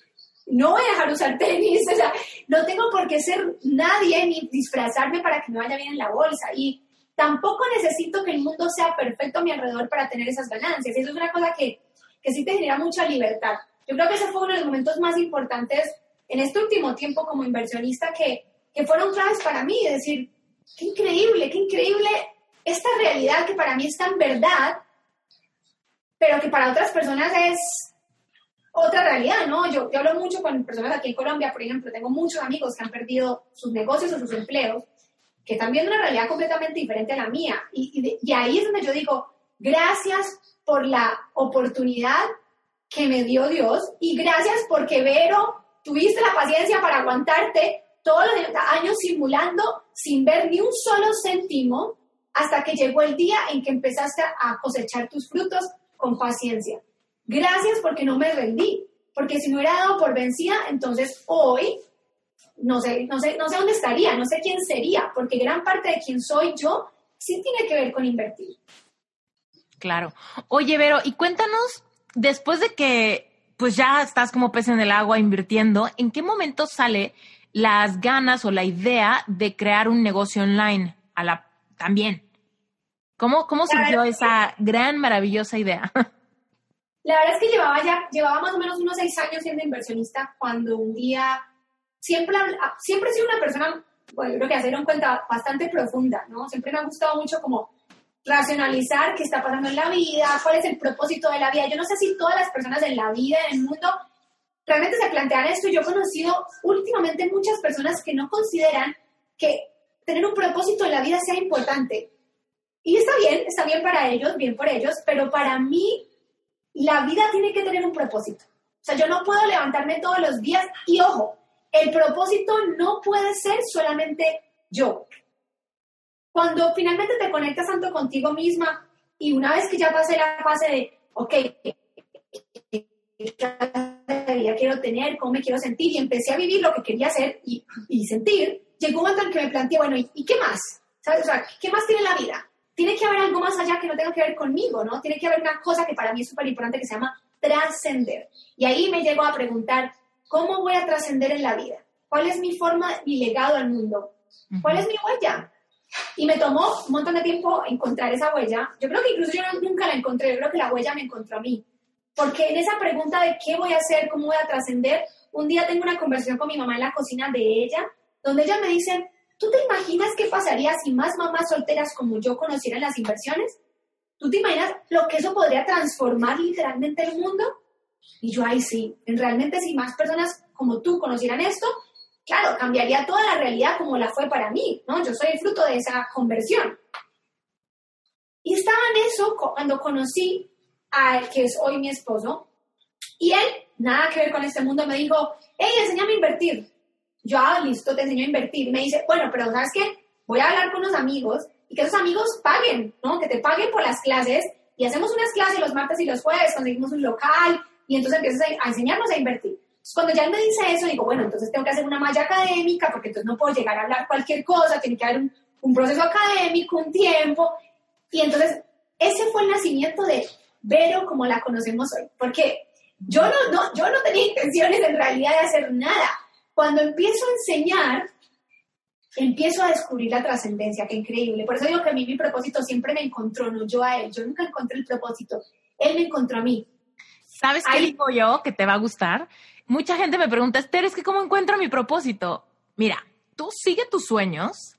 no voy a dejar de usar tenis, o sea, no tengo por qué ser nadie ni disfrazarme para que me vaya bien en la bolsa y tampoco necesito que el mundo sea perfecto a mi alrededor para tener esas ganancias. Eso es una cosa que, que sí te genera mucha libertad. Yo creo que ese fue uno de los momentos más importantes en este último tiempo como inversionista que, que fueron claves para mí, es decir, qué increíble, qué increíble esta realidad que para mí es tan verdad, pero que para otras personas es otra realidad, ¿no? Yo, yo hablo mucho con personas aquí en Colombia, por ejemplo, tengo muchos amigos que han perdido sus negocios o sus empleos, que están viendo una realidad completamente diferente a la mía. Y, y, de- y ahí es donde yo digo, gracias por la oportunidad que me dio Dios y gracias porque, Vero, tuviste la paciencia para aguantarte todos los años simulando sin ver ni un solo céntimo hasta que llegó el día en que empezaste a cosechar tus frutos con paciencia. Gracias porque no me rendí, porque si me hubiera dado por vencida, entonces hoy no sé, no sé, no sé dónde estaría, no sé quién sería, porque gran parte de quién soy yo sí tiene que ver con invertir. Claro. Oye, Vero, y cuéntanos, después de que pues ya estás como pez en el agua invirtiendo, ¿en qué momento sale las ganas o la idea de crear un negocio online a la también? ¿Cómo, cómo surgió esa gran, maravillosa idea? La verdad es que llevaba ya, llevaba más o menos unos seis años siendo inversionista cuando un día siempre, siempre he sido una persona, bueno, yo creo que hacer en cuenta bastante profunda, ¿no? Siempre me ha gustado mucho como racionalizar qué está pasando en la vida, cuál es el propósito de la vida. Yo no sé si todas las personas en la vida, en el mundo, realmente se plantean esto. Yo he conocido últimamente muchas personas que no consideran que tener un propósito en la vida sea importante. Y está bien, está bien para ellos, bien por ellos, pero para mí la vida tiene que tener un propósito. O sea, yo no puedo levantarme todos los días y ojo, el propósito no puede ser solamente yo. Cuando finalmente te conectas tanto contigo misma y una vez que ya pasé la fase de, ok, ¿qué vida quiero tener? ¿Cómo me quiero sentir? Y empecé a vivir lo que quería hacer y, y sentir, llegó un momento en que me planteé, bueno, ¿y, y qué más? ¿Sabes? O sea, ¿qué más tiene la vida? Tiene que haber algo más allá que no tenga que ver conmigo, ¿no? Tiene que haber una cosa que para mí es súper importante que se llama trascender. Y ahí me llegó a preguntar, ¿cómo voy a trascender en la vida? ¿Cuál es mi forma, mi legado al mundo? ¿Cuál es mi huella? Y me tomó un montón de tiempo encontrar esa huella. Yo creo que incluso yo nunca la encontré, yo creo que la huella me encontró a mí. Porque en esa pregunta de qué voy a hacer, cómo voy a trascender, un día tengo una conversación con mi mamá en la cocina de ella, donde ella me dice, ¿tú te imaginas qué pasaría si más mamás solteras como yo conocieran las inversiones? ¿Tú te imaginas lo que eso podría transformar literalmente el mundo? Y yo, ay, sí, en realmente si más personas como tú conocieran esto, claro, cambiaría toda la realidad como la fue para mí, ¿no? Yo soy el fruto de esa conversión. Y estaba en eso cuando conocí al que es hoy mi esposo, y él, nada que ver con este mundo, me dijo, hey, enséñame a invertir. Yo, ah, listo, te enseño a invertir. Me dice, bueno, pero ¿sabes qué? Voy a hablar con unos amigos y que esos amigos paguen, ¿no? Que te paguen por las clases y hacemos unas clases los martes y los jueves, conseguimos un local y entonces empiezas a, enseñarnos a invertir. cuando ya él me dice eso, digo, bueno, entonces tengo que hacer una malla académica porque entonces no puedo llegar a hablar cualquier cosa, tiene que haber un, un proceso académico, un tiempo. Y entonces ese fue el nacimiento de Vero como la conocemos hoy, porque yo no, no, yo no tenía intenciones en realidad de hacer nada. Cuando empiezo a enseñar, empiezo a descubrir la trascendencia, qué increíble. Por eso digo que a mí mi propósito siempre me encontró, no yo a él. Yo nunca encontré el propósito, él me encontró a mí. ¿Sabes qué digo yo que te va a gustar? Mucha gente me pregunta, Esther, es que ¿cómo encuentro mi propósito? Mira, tú sigue tus sueños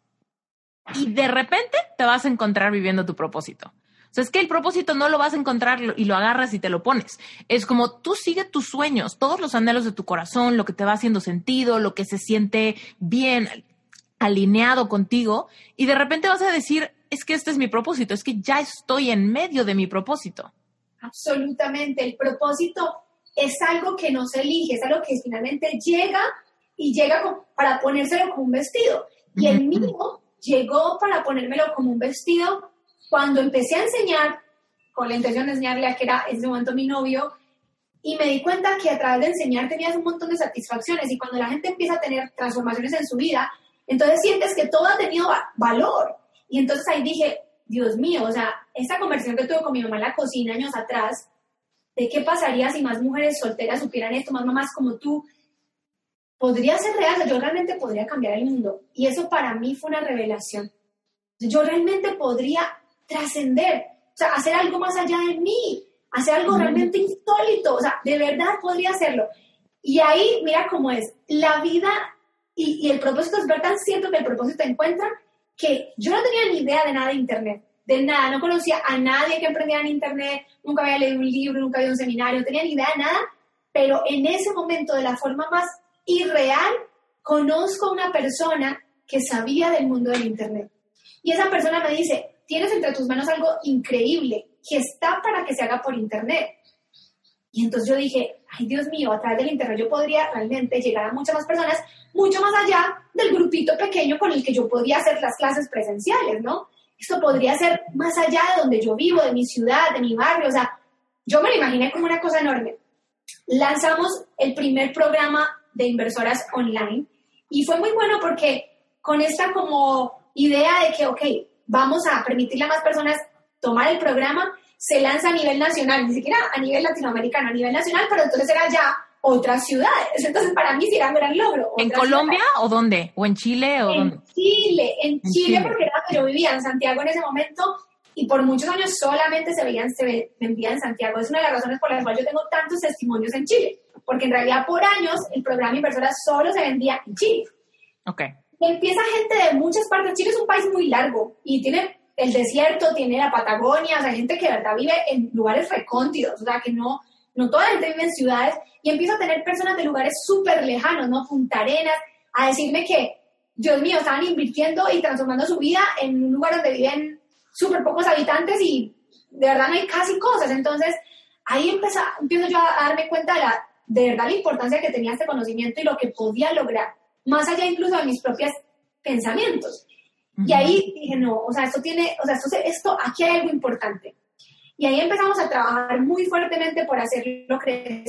y de repente te vas a encontrar viviendo tu propósito. O sea, es que el propósito no lo vas a encontrar y lo agarras y te lo pones. Es como tú sigue tus sueños, todos los anhelos de tu corazón, lo que te va haciendo sentido, lo que se siente bien alineado contigo y de repente vas a decir, es que este es mi propósito, es que ya estoy en medio de mi propósito. Absolutamente, el propósito es algo que no se elige, es algo que finalmente llega y llega para ponérselo como un vestido. Y el mío llegó para ponérmelo como un vestido cuando empecé a enseñar, con la intención de enseñarle a que era en ese momento mi novio, y me di cuenta que a través de enseñar tenías un montón de satisfacciones y cuando la gente empieza a tener transformaciones en su vida, entonces sientes que todo ha tenido valor. Y entonces ahí dije, Dios mío, o sea, esta conversación que tuve con mi mamá en la cocina años atrás, de qué pasaría si más mujeres solteras supieran esto, más mamás como tú, podría ser real, yo realmente podría cambiar el mundo. Y eso para mí fue una revelación. Yo realmente podría trascender, o sea, hacer algo más allá de mí, hacer algo realmente insólito, o sea, de verdad podría hacerlo. Y ahí, mira cómo es, la vida y, y el propósito es ver tan cierto que el propósito encuentra, que yo no tenía ni idea de nada de Internet, de nada, no conocía a nadie que emprendiera en Internet, nunca había leído un libro, nunca había un seminario, no tenía ni idea de nada, pero en ese momento, de la forma más irreal, conozco a una persona que sabía del mundo del Internet. Y esa persona me dice, tienes entre tus manos algo increíble que está para que se haga por Internet. Y entonces yo dije, ay Dios mío, a través del Internet yo podría realmente llegar a muchas más personas, mucho más allá del grupito pequeño con el que yo podía hacer las clases presenciales, ¿no? Esto podría ser más allá de donde yo vivo, de mi ciudad, de mi barrio, o sea, yo me lo imaginé como una cosa enorme. Lanzamos el primer programa de inversoras online y fue muy bueno porque con esta como idea de que, ok, vamos a permitirle a más personas tomar el programa, se lanza a nivel nacional, ni siquiera a nivel latinoamericano, a nivel nacional, pero entonces era ya otras ciudades. Entonces para mí sí era un gran logro. ¿En Colombia o dónde? ¿O en Chile o en Chile, en, Chile, porque era que yo vivía en Santiago en ese momento y por muchos años solamente se veían, se vendía en Santiago. Es una de las razones por las cuales yo tengo tantos testimonios en Chile, porque en realidad por años el programa Inversora solo se vendía en Chile. Ok empieza gente de muchas partes. Chile es un país muy largo y tiene el desierto, tiene la Patagonia, o sea, gente que de verdad vive en lugares recónditos, o sea, que no, no toda la gente vive en ciudades y empieza a tener personas de lugares súper lejanos, ¿no? Punta Arenas, a decirme que, Dios mío, estaban invirtiendo y transformando su vida en un lugar donde viven súper pocos habitantes y de verdad no hay casi cosas. Entonces, ahí empieza, empiezo yo a darme cuenta de, la, de verdad la importancia que tenía este conocimiento y lo que podía lograr más allá incluso de mis propios pensamientos. Y ahí dije, no, o sea, esto tiene, o sea, esto, esto, aquí hay algo importante. Y ahí empezamos a trabajar muy fuertemente por hacerlo crecer,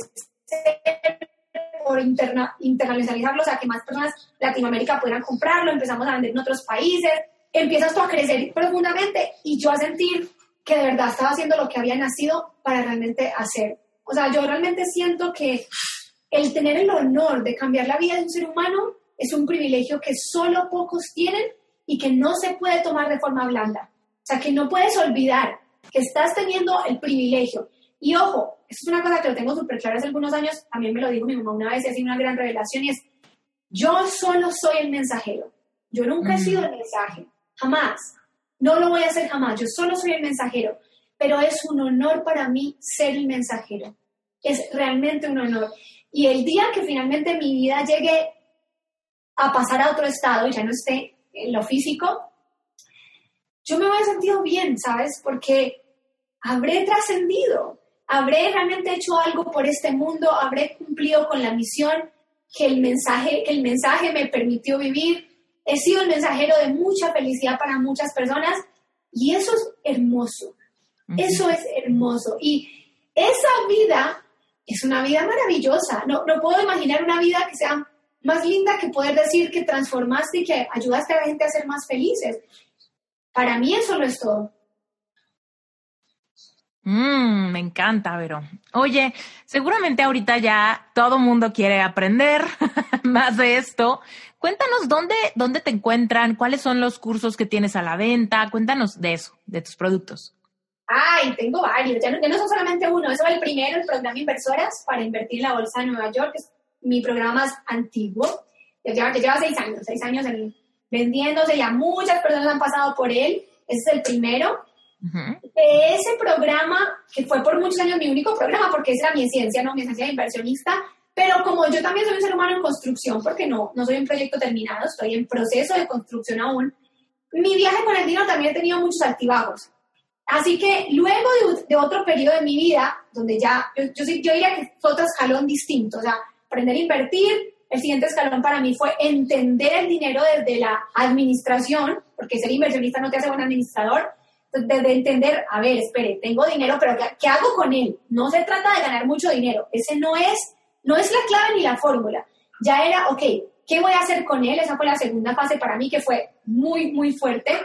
por interna, internacionalizarlo, o sea, que más personas de Latinoamérica pudieran comprarlo, empezamos a vender en otros países, empieza esto a crecer profundamente y yo a sentir que de verdad estaba haciendo lo que había nacido para realmente hacer. O sea, yo realmente siento que el tener el honor de cambiar la vida de un ser humano es un privilegio que solo pocos tienen y que no se puede tomar de forma blanda. O sea, que no puedes olvidar que estás teniendo el privilegio. Y ojo, esto es una cosa que lo tengo súper claro hace algunos años, también me lo dijo mi mamá una vez y ha sido una gran revelación, y es, yo solo soy el mensajero. Yo nunca he sido el mensaje, jamás. No lo voy a hacer jamás, yo solo soy el mensajero. Pero es un honor para mí ser el mensajero. Es realmente un honor. Y el día que finalmente mi vida llegue a pasar a otro estado y ya no esté en lo físico, yo me voy a sentir bien, ¿sabes? Porque habré trascendido, habré realmente hecho algo por este mundo, habré cumplido con la misión que el mensaje, que el mensaje me permitió vivir. He sido el mensajero de mucha felicidad para muchas personas y eso es hermoso. Eso es hermoso. Y esa vida es una vida maravillosa. No, no puedo imaginar una vida que sea más linda que poder decir que transformaste y que ayudaste a la gente a ser más felices. Para mí eso lo es todo. Mm, me encanta, Vero. Oye, seguramente ahorita ya todo mundo quiere aprender más de esto. Cuéntanos dónde, dónde te encuentran, cuáles son los cursos que tienes a la venta. Cuéntanos de eso, de tus productos. Ay, tengo varios. Ya no, ya no son solamente uno. Eso es el primero, el programa Inversoras para invertir en la bolsa de Nueva York. Es mi programa más antiguo. Lleva, lleva seis años, seis años en, vendiéndose. Ya muchas personas han pasado por él. Ese es el primero. De ese programa, que fue por muchos años mi único programa, porque esa era mi esencia, ¿no? Mi esencia de inversionista, pero como yo también soy un ser humano en construcción, porque no, no soy un proyecto terminado, estoy en proceso de construcción aún, mi viaje con el dinero también he tenido muchos altibajos. Así que luego de, otro periodo de mi vida, donde ya, yo, yo, yo diría que fue otro escalón distinto, o sea, aprender a invertir, el siguiente escalón para mí fue entender el dinero desde la administración, porque ser inversionista no te hace buen administrador, desde entender, a ver, espere, tengo dinero, pero ¿qué, hago con él? No se trata de ganar mucho dinero, ese no es, no es la clave ni la fórmula. Ya era, ok, ¿qué voy a hacer con él? Esa fue la segunda fase para mí que fue muy, muy fuerte.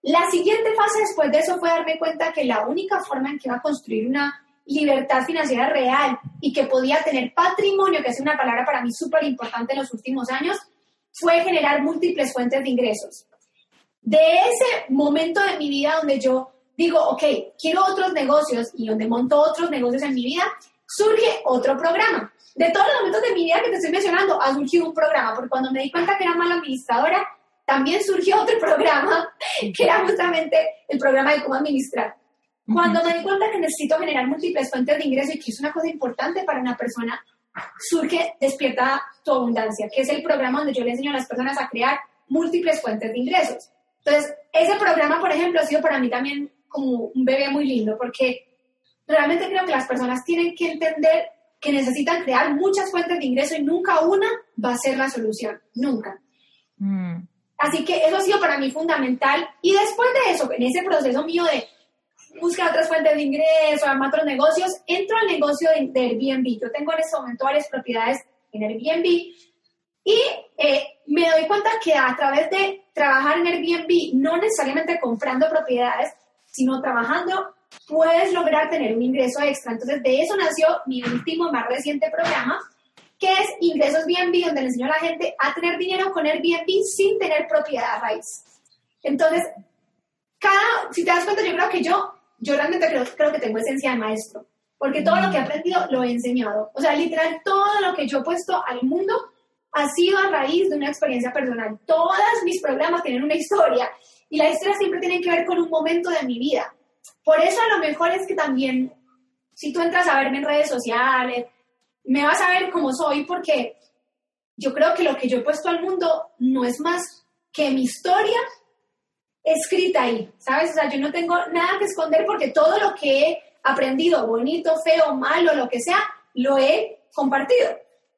La siguiente fase después de eso fue darme cuenta que la única forma en que iba a construir una libertad financiera real y que podía tener patrimonio, que es una palabra para mí súper importante en los últimos años, fue generar múltiples fuentes de ingresos de ese momento de mi vida donde yo digo, ok, quiero otros negocios y donde monto otros negocios en mi vida, surge otro programa. De todos los momentos de mi vida que te estoy mencionando, ha surgido un programa, porque cuando me di cuenta que era mala administradora, también surgió otro programa, que era justamente el programa de cómo administrar. Cuando me di cuenta que necesito generar múltiples fuentes de ingreso y que es una cosa importante para una persona, surge Despierta tu Abundancia, que es el programa donde yo le enseño a las personas a crear múltiples fuentes de ingresos. Entonces, ese programa, por ejemplo, ha sido para mí también como un bebé muy lindo, porque realmente creo que las personas tienen que entender que necesitan crear muchas fuentes de ingreso y nunca una va a ser la solución, nunca. Mm. Así que eso ha sido para mí fundamental. Y después de eso, en ese proceso mío de buscar otras fuentes de ingreso, armar otros negocios, entro al negocio de, de Airbnb. Yo tengo en este momento varias propiedades en Airbnb y eh, me doy cuenta que a través de trabajar en Airbnb, no necesariamente comprando propiedades, sino trabajando, puedes lograr tener un ingreso extra. Entonces, de eso nació mi último, más reciente programa, que es Ingresos BNB, donde le enseño a la gente a tener dinero con Airbnb sin tener propiedad raíz. Entonces, cada, si te das cuenta, yo creo que yo, yo realmente creo, creo que tengo esencia de maestro, porque todo lo que he aprendido lo he enseñado. O sea, literal, todo lo que yo he puesto al mundo ha sido a raíz de una experiencia personal. Todos mis programas tienen una historia y la historia siempre tiene que ver con un momento de mi vida. Por eso a lo mejor es que también, si tú entras a verme en redes sociales, me vas a ver como soy porque yo creo que lo que yo he puesto al mundo no es más que mi historia escrita ahí, ¿sabes? O sea, yo no tengo nada que esconder porque todo lo que he aprendido, bonito, feo, malo, lo que sea, lo he compartido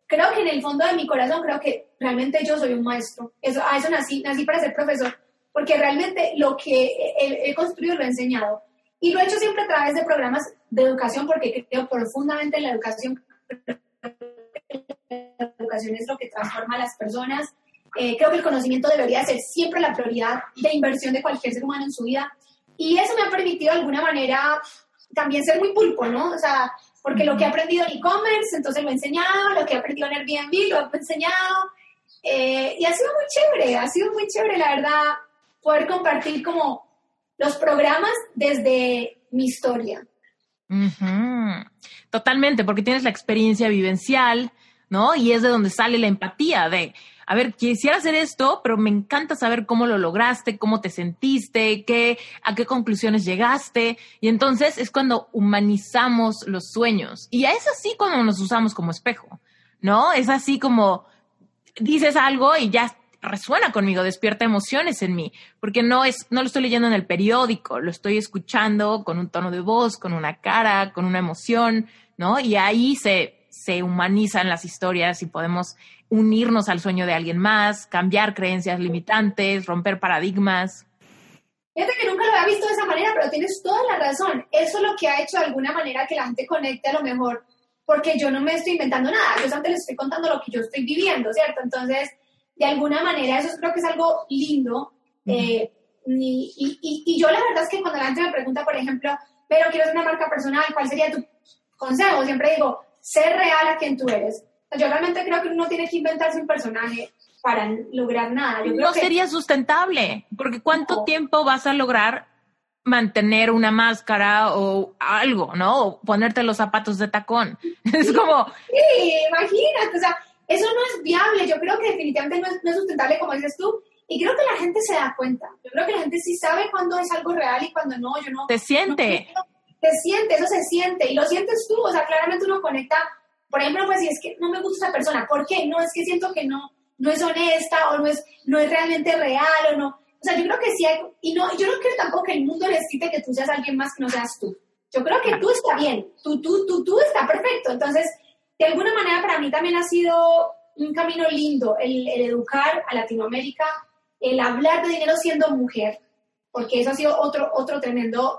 creo que en el fondo de mi corazón, creo que realmente yo soy un maestro. Eso, a eso nací, nací para ser profesor, porque realmente lo que he, construido lo he enseñado. Y lo he hecho siempre a través de programas de educación, porque creo profundamente en la educación. La educación es lo que transforma a las personas. Eh, creo que el conocimiento debería ser siempre la prioridad de inversión de cualquier ser humano en su vida. Y eso me ha permitido de alguna manera también ser muy pulpo, ¿no? O sea, porque lo que he aprendido en e-commerce, entonces lo he enseñado, lo que he aprendido en Airbnb, lo he enseñado. Eh, y ha sido muy chévere, ha sido muy chévere, la verdad, poder compartir como los programas desde mi historia. Totalmente, porque tienes la experiencia vivencial, ¿no? Y es de donde sale la empatía de, a ver, quisiera hacer esto, pero me encanta saber cómo lo lograste, cómo te sentiste, qué, a qué conclusiones llegaste. Y entonces es cuando humanizamos los sueños. Y es así cuando nos usamos como espejo, ¿no? Es así como dices algo y ya resuena conmigo, despierta emociones en mí, porque no es, no lo estoy leyendo en el periódico, lo estoy escuchando con un tono de voz, con una cara, con una emoción, ¿no? Y ahí se, se humanizan las historias y podemos unirnos al sueño de alguien más, cambiar creencias limitantes, romper paradigmas. Fíjate que nunca lo había visto de esa manera, pero tienes toda la razón. Eso es lo que ha hecho de alguna manera que la gente conecte a lo mejor, porque yo no me estoy inventando nada, yo antes les estoy contando lo que yo estoy viviendo, ¿cierto? Entonces, de alguna manera, eso creo que es algo lindo. Eh, y, y, yo la verdad es que cuando la gente me pregunta, por ejemplo, pero quiero ser una marca personal, ¿cuál sería tu consejo? Siempre digo, ser real a quien tú eres. Yo realmente creo que uno tiene que inventarse un personaje para lograr nada. Yo no sería sustentable, porque ¿cuánto tiempo vas a lograr mantener una máscara o algo, ¿no? O ponerte los zapatos de tacón. Es como... Sí, imagínate, o sea, eso no es viable. Yo creo que definitivamente no es, sustentable, como dices tú. Y creo que la gente se da cuenta. Yo creo que la gente sí sabe cuándo es algo real y cuándo no. Yo no. Te siente. Te siente, eso se siente. Y lo sientes tú. O sea, claramente uno conecta. Por ejemplo, pues si es que no me gusta esa persona. ¿Por qué? No, es que siento que no no es honesta o no es, no es realmente real o no. O sea, yo creo que sí hay, y no, yo no creo tampoco que el mundo necesite que tú seas alguien más que no seas tú. Yo creo que tú está bien, tú, tú, tú, tú está perfecto. Entonces, de alguna manera para mí también ha sido un camino lindo el, educar a Latinoamérica, el hablar de dinero siendo mujer, porque eso ha sido otro, otro tremendo,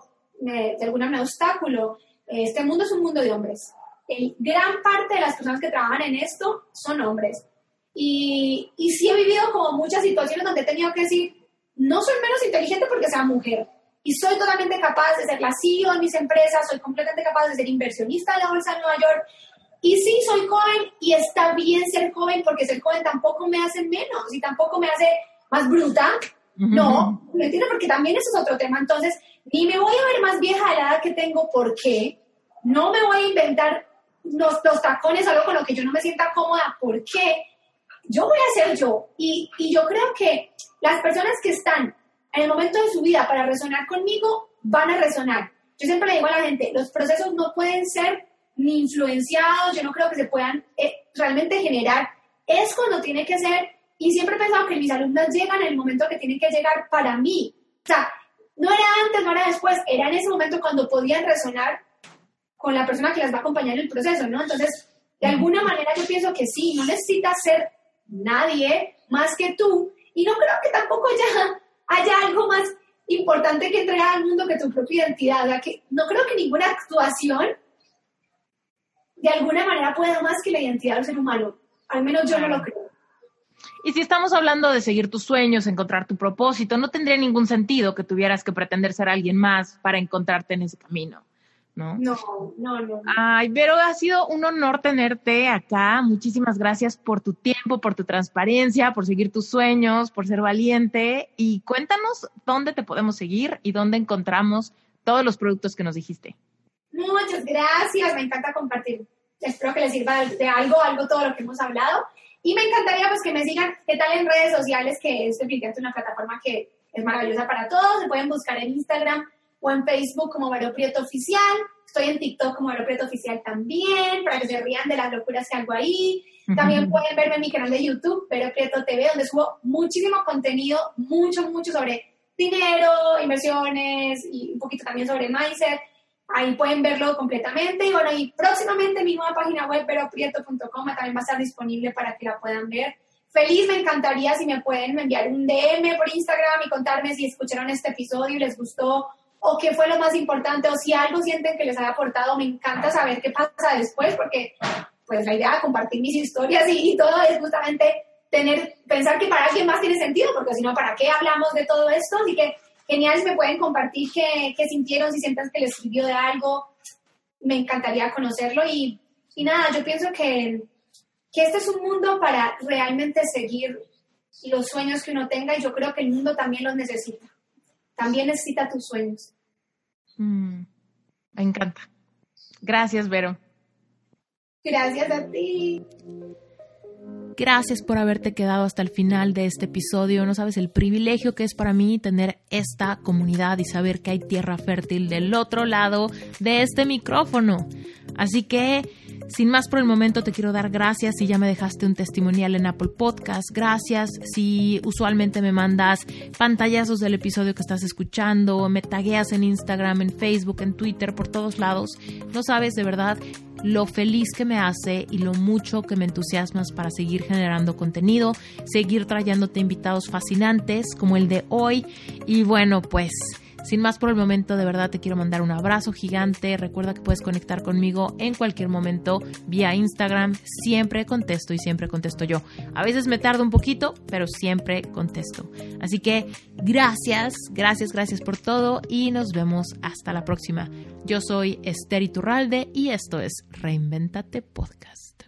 de alguna manera, obstáculo. Este mundo es un mundo de hombres. El, gran parte de las personas que trabajan en esto son hombres. Y, y sí he vivido como muchas situaciones donde he tenido que decir, no soy menos inteligente porque sea mujer. Y soy totalmente capaz de ser la CEO de mis empresas, soy completamente capaz de ser inversionista de la Bolsa de Nueva York. Y sí, soy joven y está bien ser joven porque ser joven tampoco me hace menos y tampoco me hace más bruta. No, ¿me entiendes? Porque también eso es otro tema. Entonces, ni me voy a ver más vieja a la edad que tengo, ¿por qué? No me voy a inventar los, los tacones, algo con lo que yo no me sienta cómoda, ¿por qué? yo voy a ser yo. Y, y yo creo que las personas que están en el momento de su vida para resonar conmigo van a resonar. Yo siempre le digo a la gente, los procesos no pueden ser ni influenciados, yo no creo que se puedan eh, realmente generar. Es cuando tiene que ser, y siempre he pensado que mis alumnas llegan en el momento que tienen que llegar para mí. O sea, no era antes, no era después, era en ese momento cuando podían resonar con la persona que las va a acompañar en el proceso, ¿no? Entonces, de alguna manera yo pienso que sí, no necesitas ser nadie más que tú. Y no creo que tampoco haya, haya algo más importante que entregar al mundo que tu propia identidad. que no creo que ninguna actuación de alguna manera pueda más que la identidad del ser humano. Al menos yo no lo creo. Y si estamos hablando de seguir tus sueños, encontrar tu propósito, no tendría ningún sentido que tuvieras que pretender ser alguien más para encontrarte en ese camino. ¿no? No, no, no. Ay, pero ha sido un honor tenerte acá. Muchísimas gracias por tu tiempo, por tu transparencia, por seguir tus sueños, por ser valiente. Y cuéntanos dónde te podemos seguir y dónde encontramos todos los productos que nos dijiste. Muchas gracias, me encanta compartir. Espero que les sirva de algo, algo todo lo que hemos hablado. Y me encantaría pues que me sigan, ¿qué tal en redes sociales? Que es definitivamente una plataforma que es maravillosa para todos. Se pueden buscar en Instagram o en Facebook como Vero Prieto Oficial. Estoy en TikTok como Vero Prieto Oficial también, para que se rían de las locuras que hago ahí. También pueden verme en mi canal de YouTube, Vero Prieto TV, donde subo muchísimo contenido, mucho, mucho sobre dinero, inversiones y un poquito también sobre mindset. Ahí pueden verlo completamente. Y bueno, y próximamente mi nueva página web, veroprieto.com, también va a estar disponible para que la puedan ver. Feliz, me encantaría si me pueden enviar un DM por Instagram y contarme si escucharon este episodio y les gustó o qué fue lo más importante, o si algo sienten que les haya aportado, me encanta saber qué pasa después, porque pues la idea de compartir mis historias y, todo es justamente tener, pensar que para alguien más tiene sentido, porque si no, ¿para qué hablamos de todo esto? Así que genial si me pueden compartir qué, qué sintieron, si sientan que les sirvió de algo, me encantaría conocerlo y, y nada, yo pienso que, que este es un mundo para realmente seguir los sueños que uno tenga y yo creo que el mundo también los necesita. También necesita tus sueños. Mm, me encanta. Gracias, Vero. Gracias a ti. Gracias por haberte quedado hasta el final de este episodio. No sabes el privilegio que es para mí tener esta comunidad y saber que hay tierra fértil del otro lado de este micrófono. Así que sin más por el momento, te quiero dar gracias si ya me dejaste un testimonial en Apple Podcast. Gracias si usualmente me mandas pantallazos del episodio que estás escuchando, me tagueas en Instagram, en Facebook, en Twitter, por todos lados. No sabes de verdad lo feliz que me hace y lo mucho que me entusiasmas para seguir generando contenido, seguir trayéndote invitados fascinantes como el de hoy. Y bueno, pues sin más por el momento, de verdad te quiero mandar un abrazo gigante. Recuerda que puedes conectar conmigo en cualquier momento vía Instagram. Siempre contesto y siempre contesto yo. A veces me tardo un poquito, pero siempre contesto. Así que gracias, gracias, gracias por todo y nos vemos hasta la próxima. Yo soy Esther Iturralde y esto es Reinventate Podcast.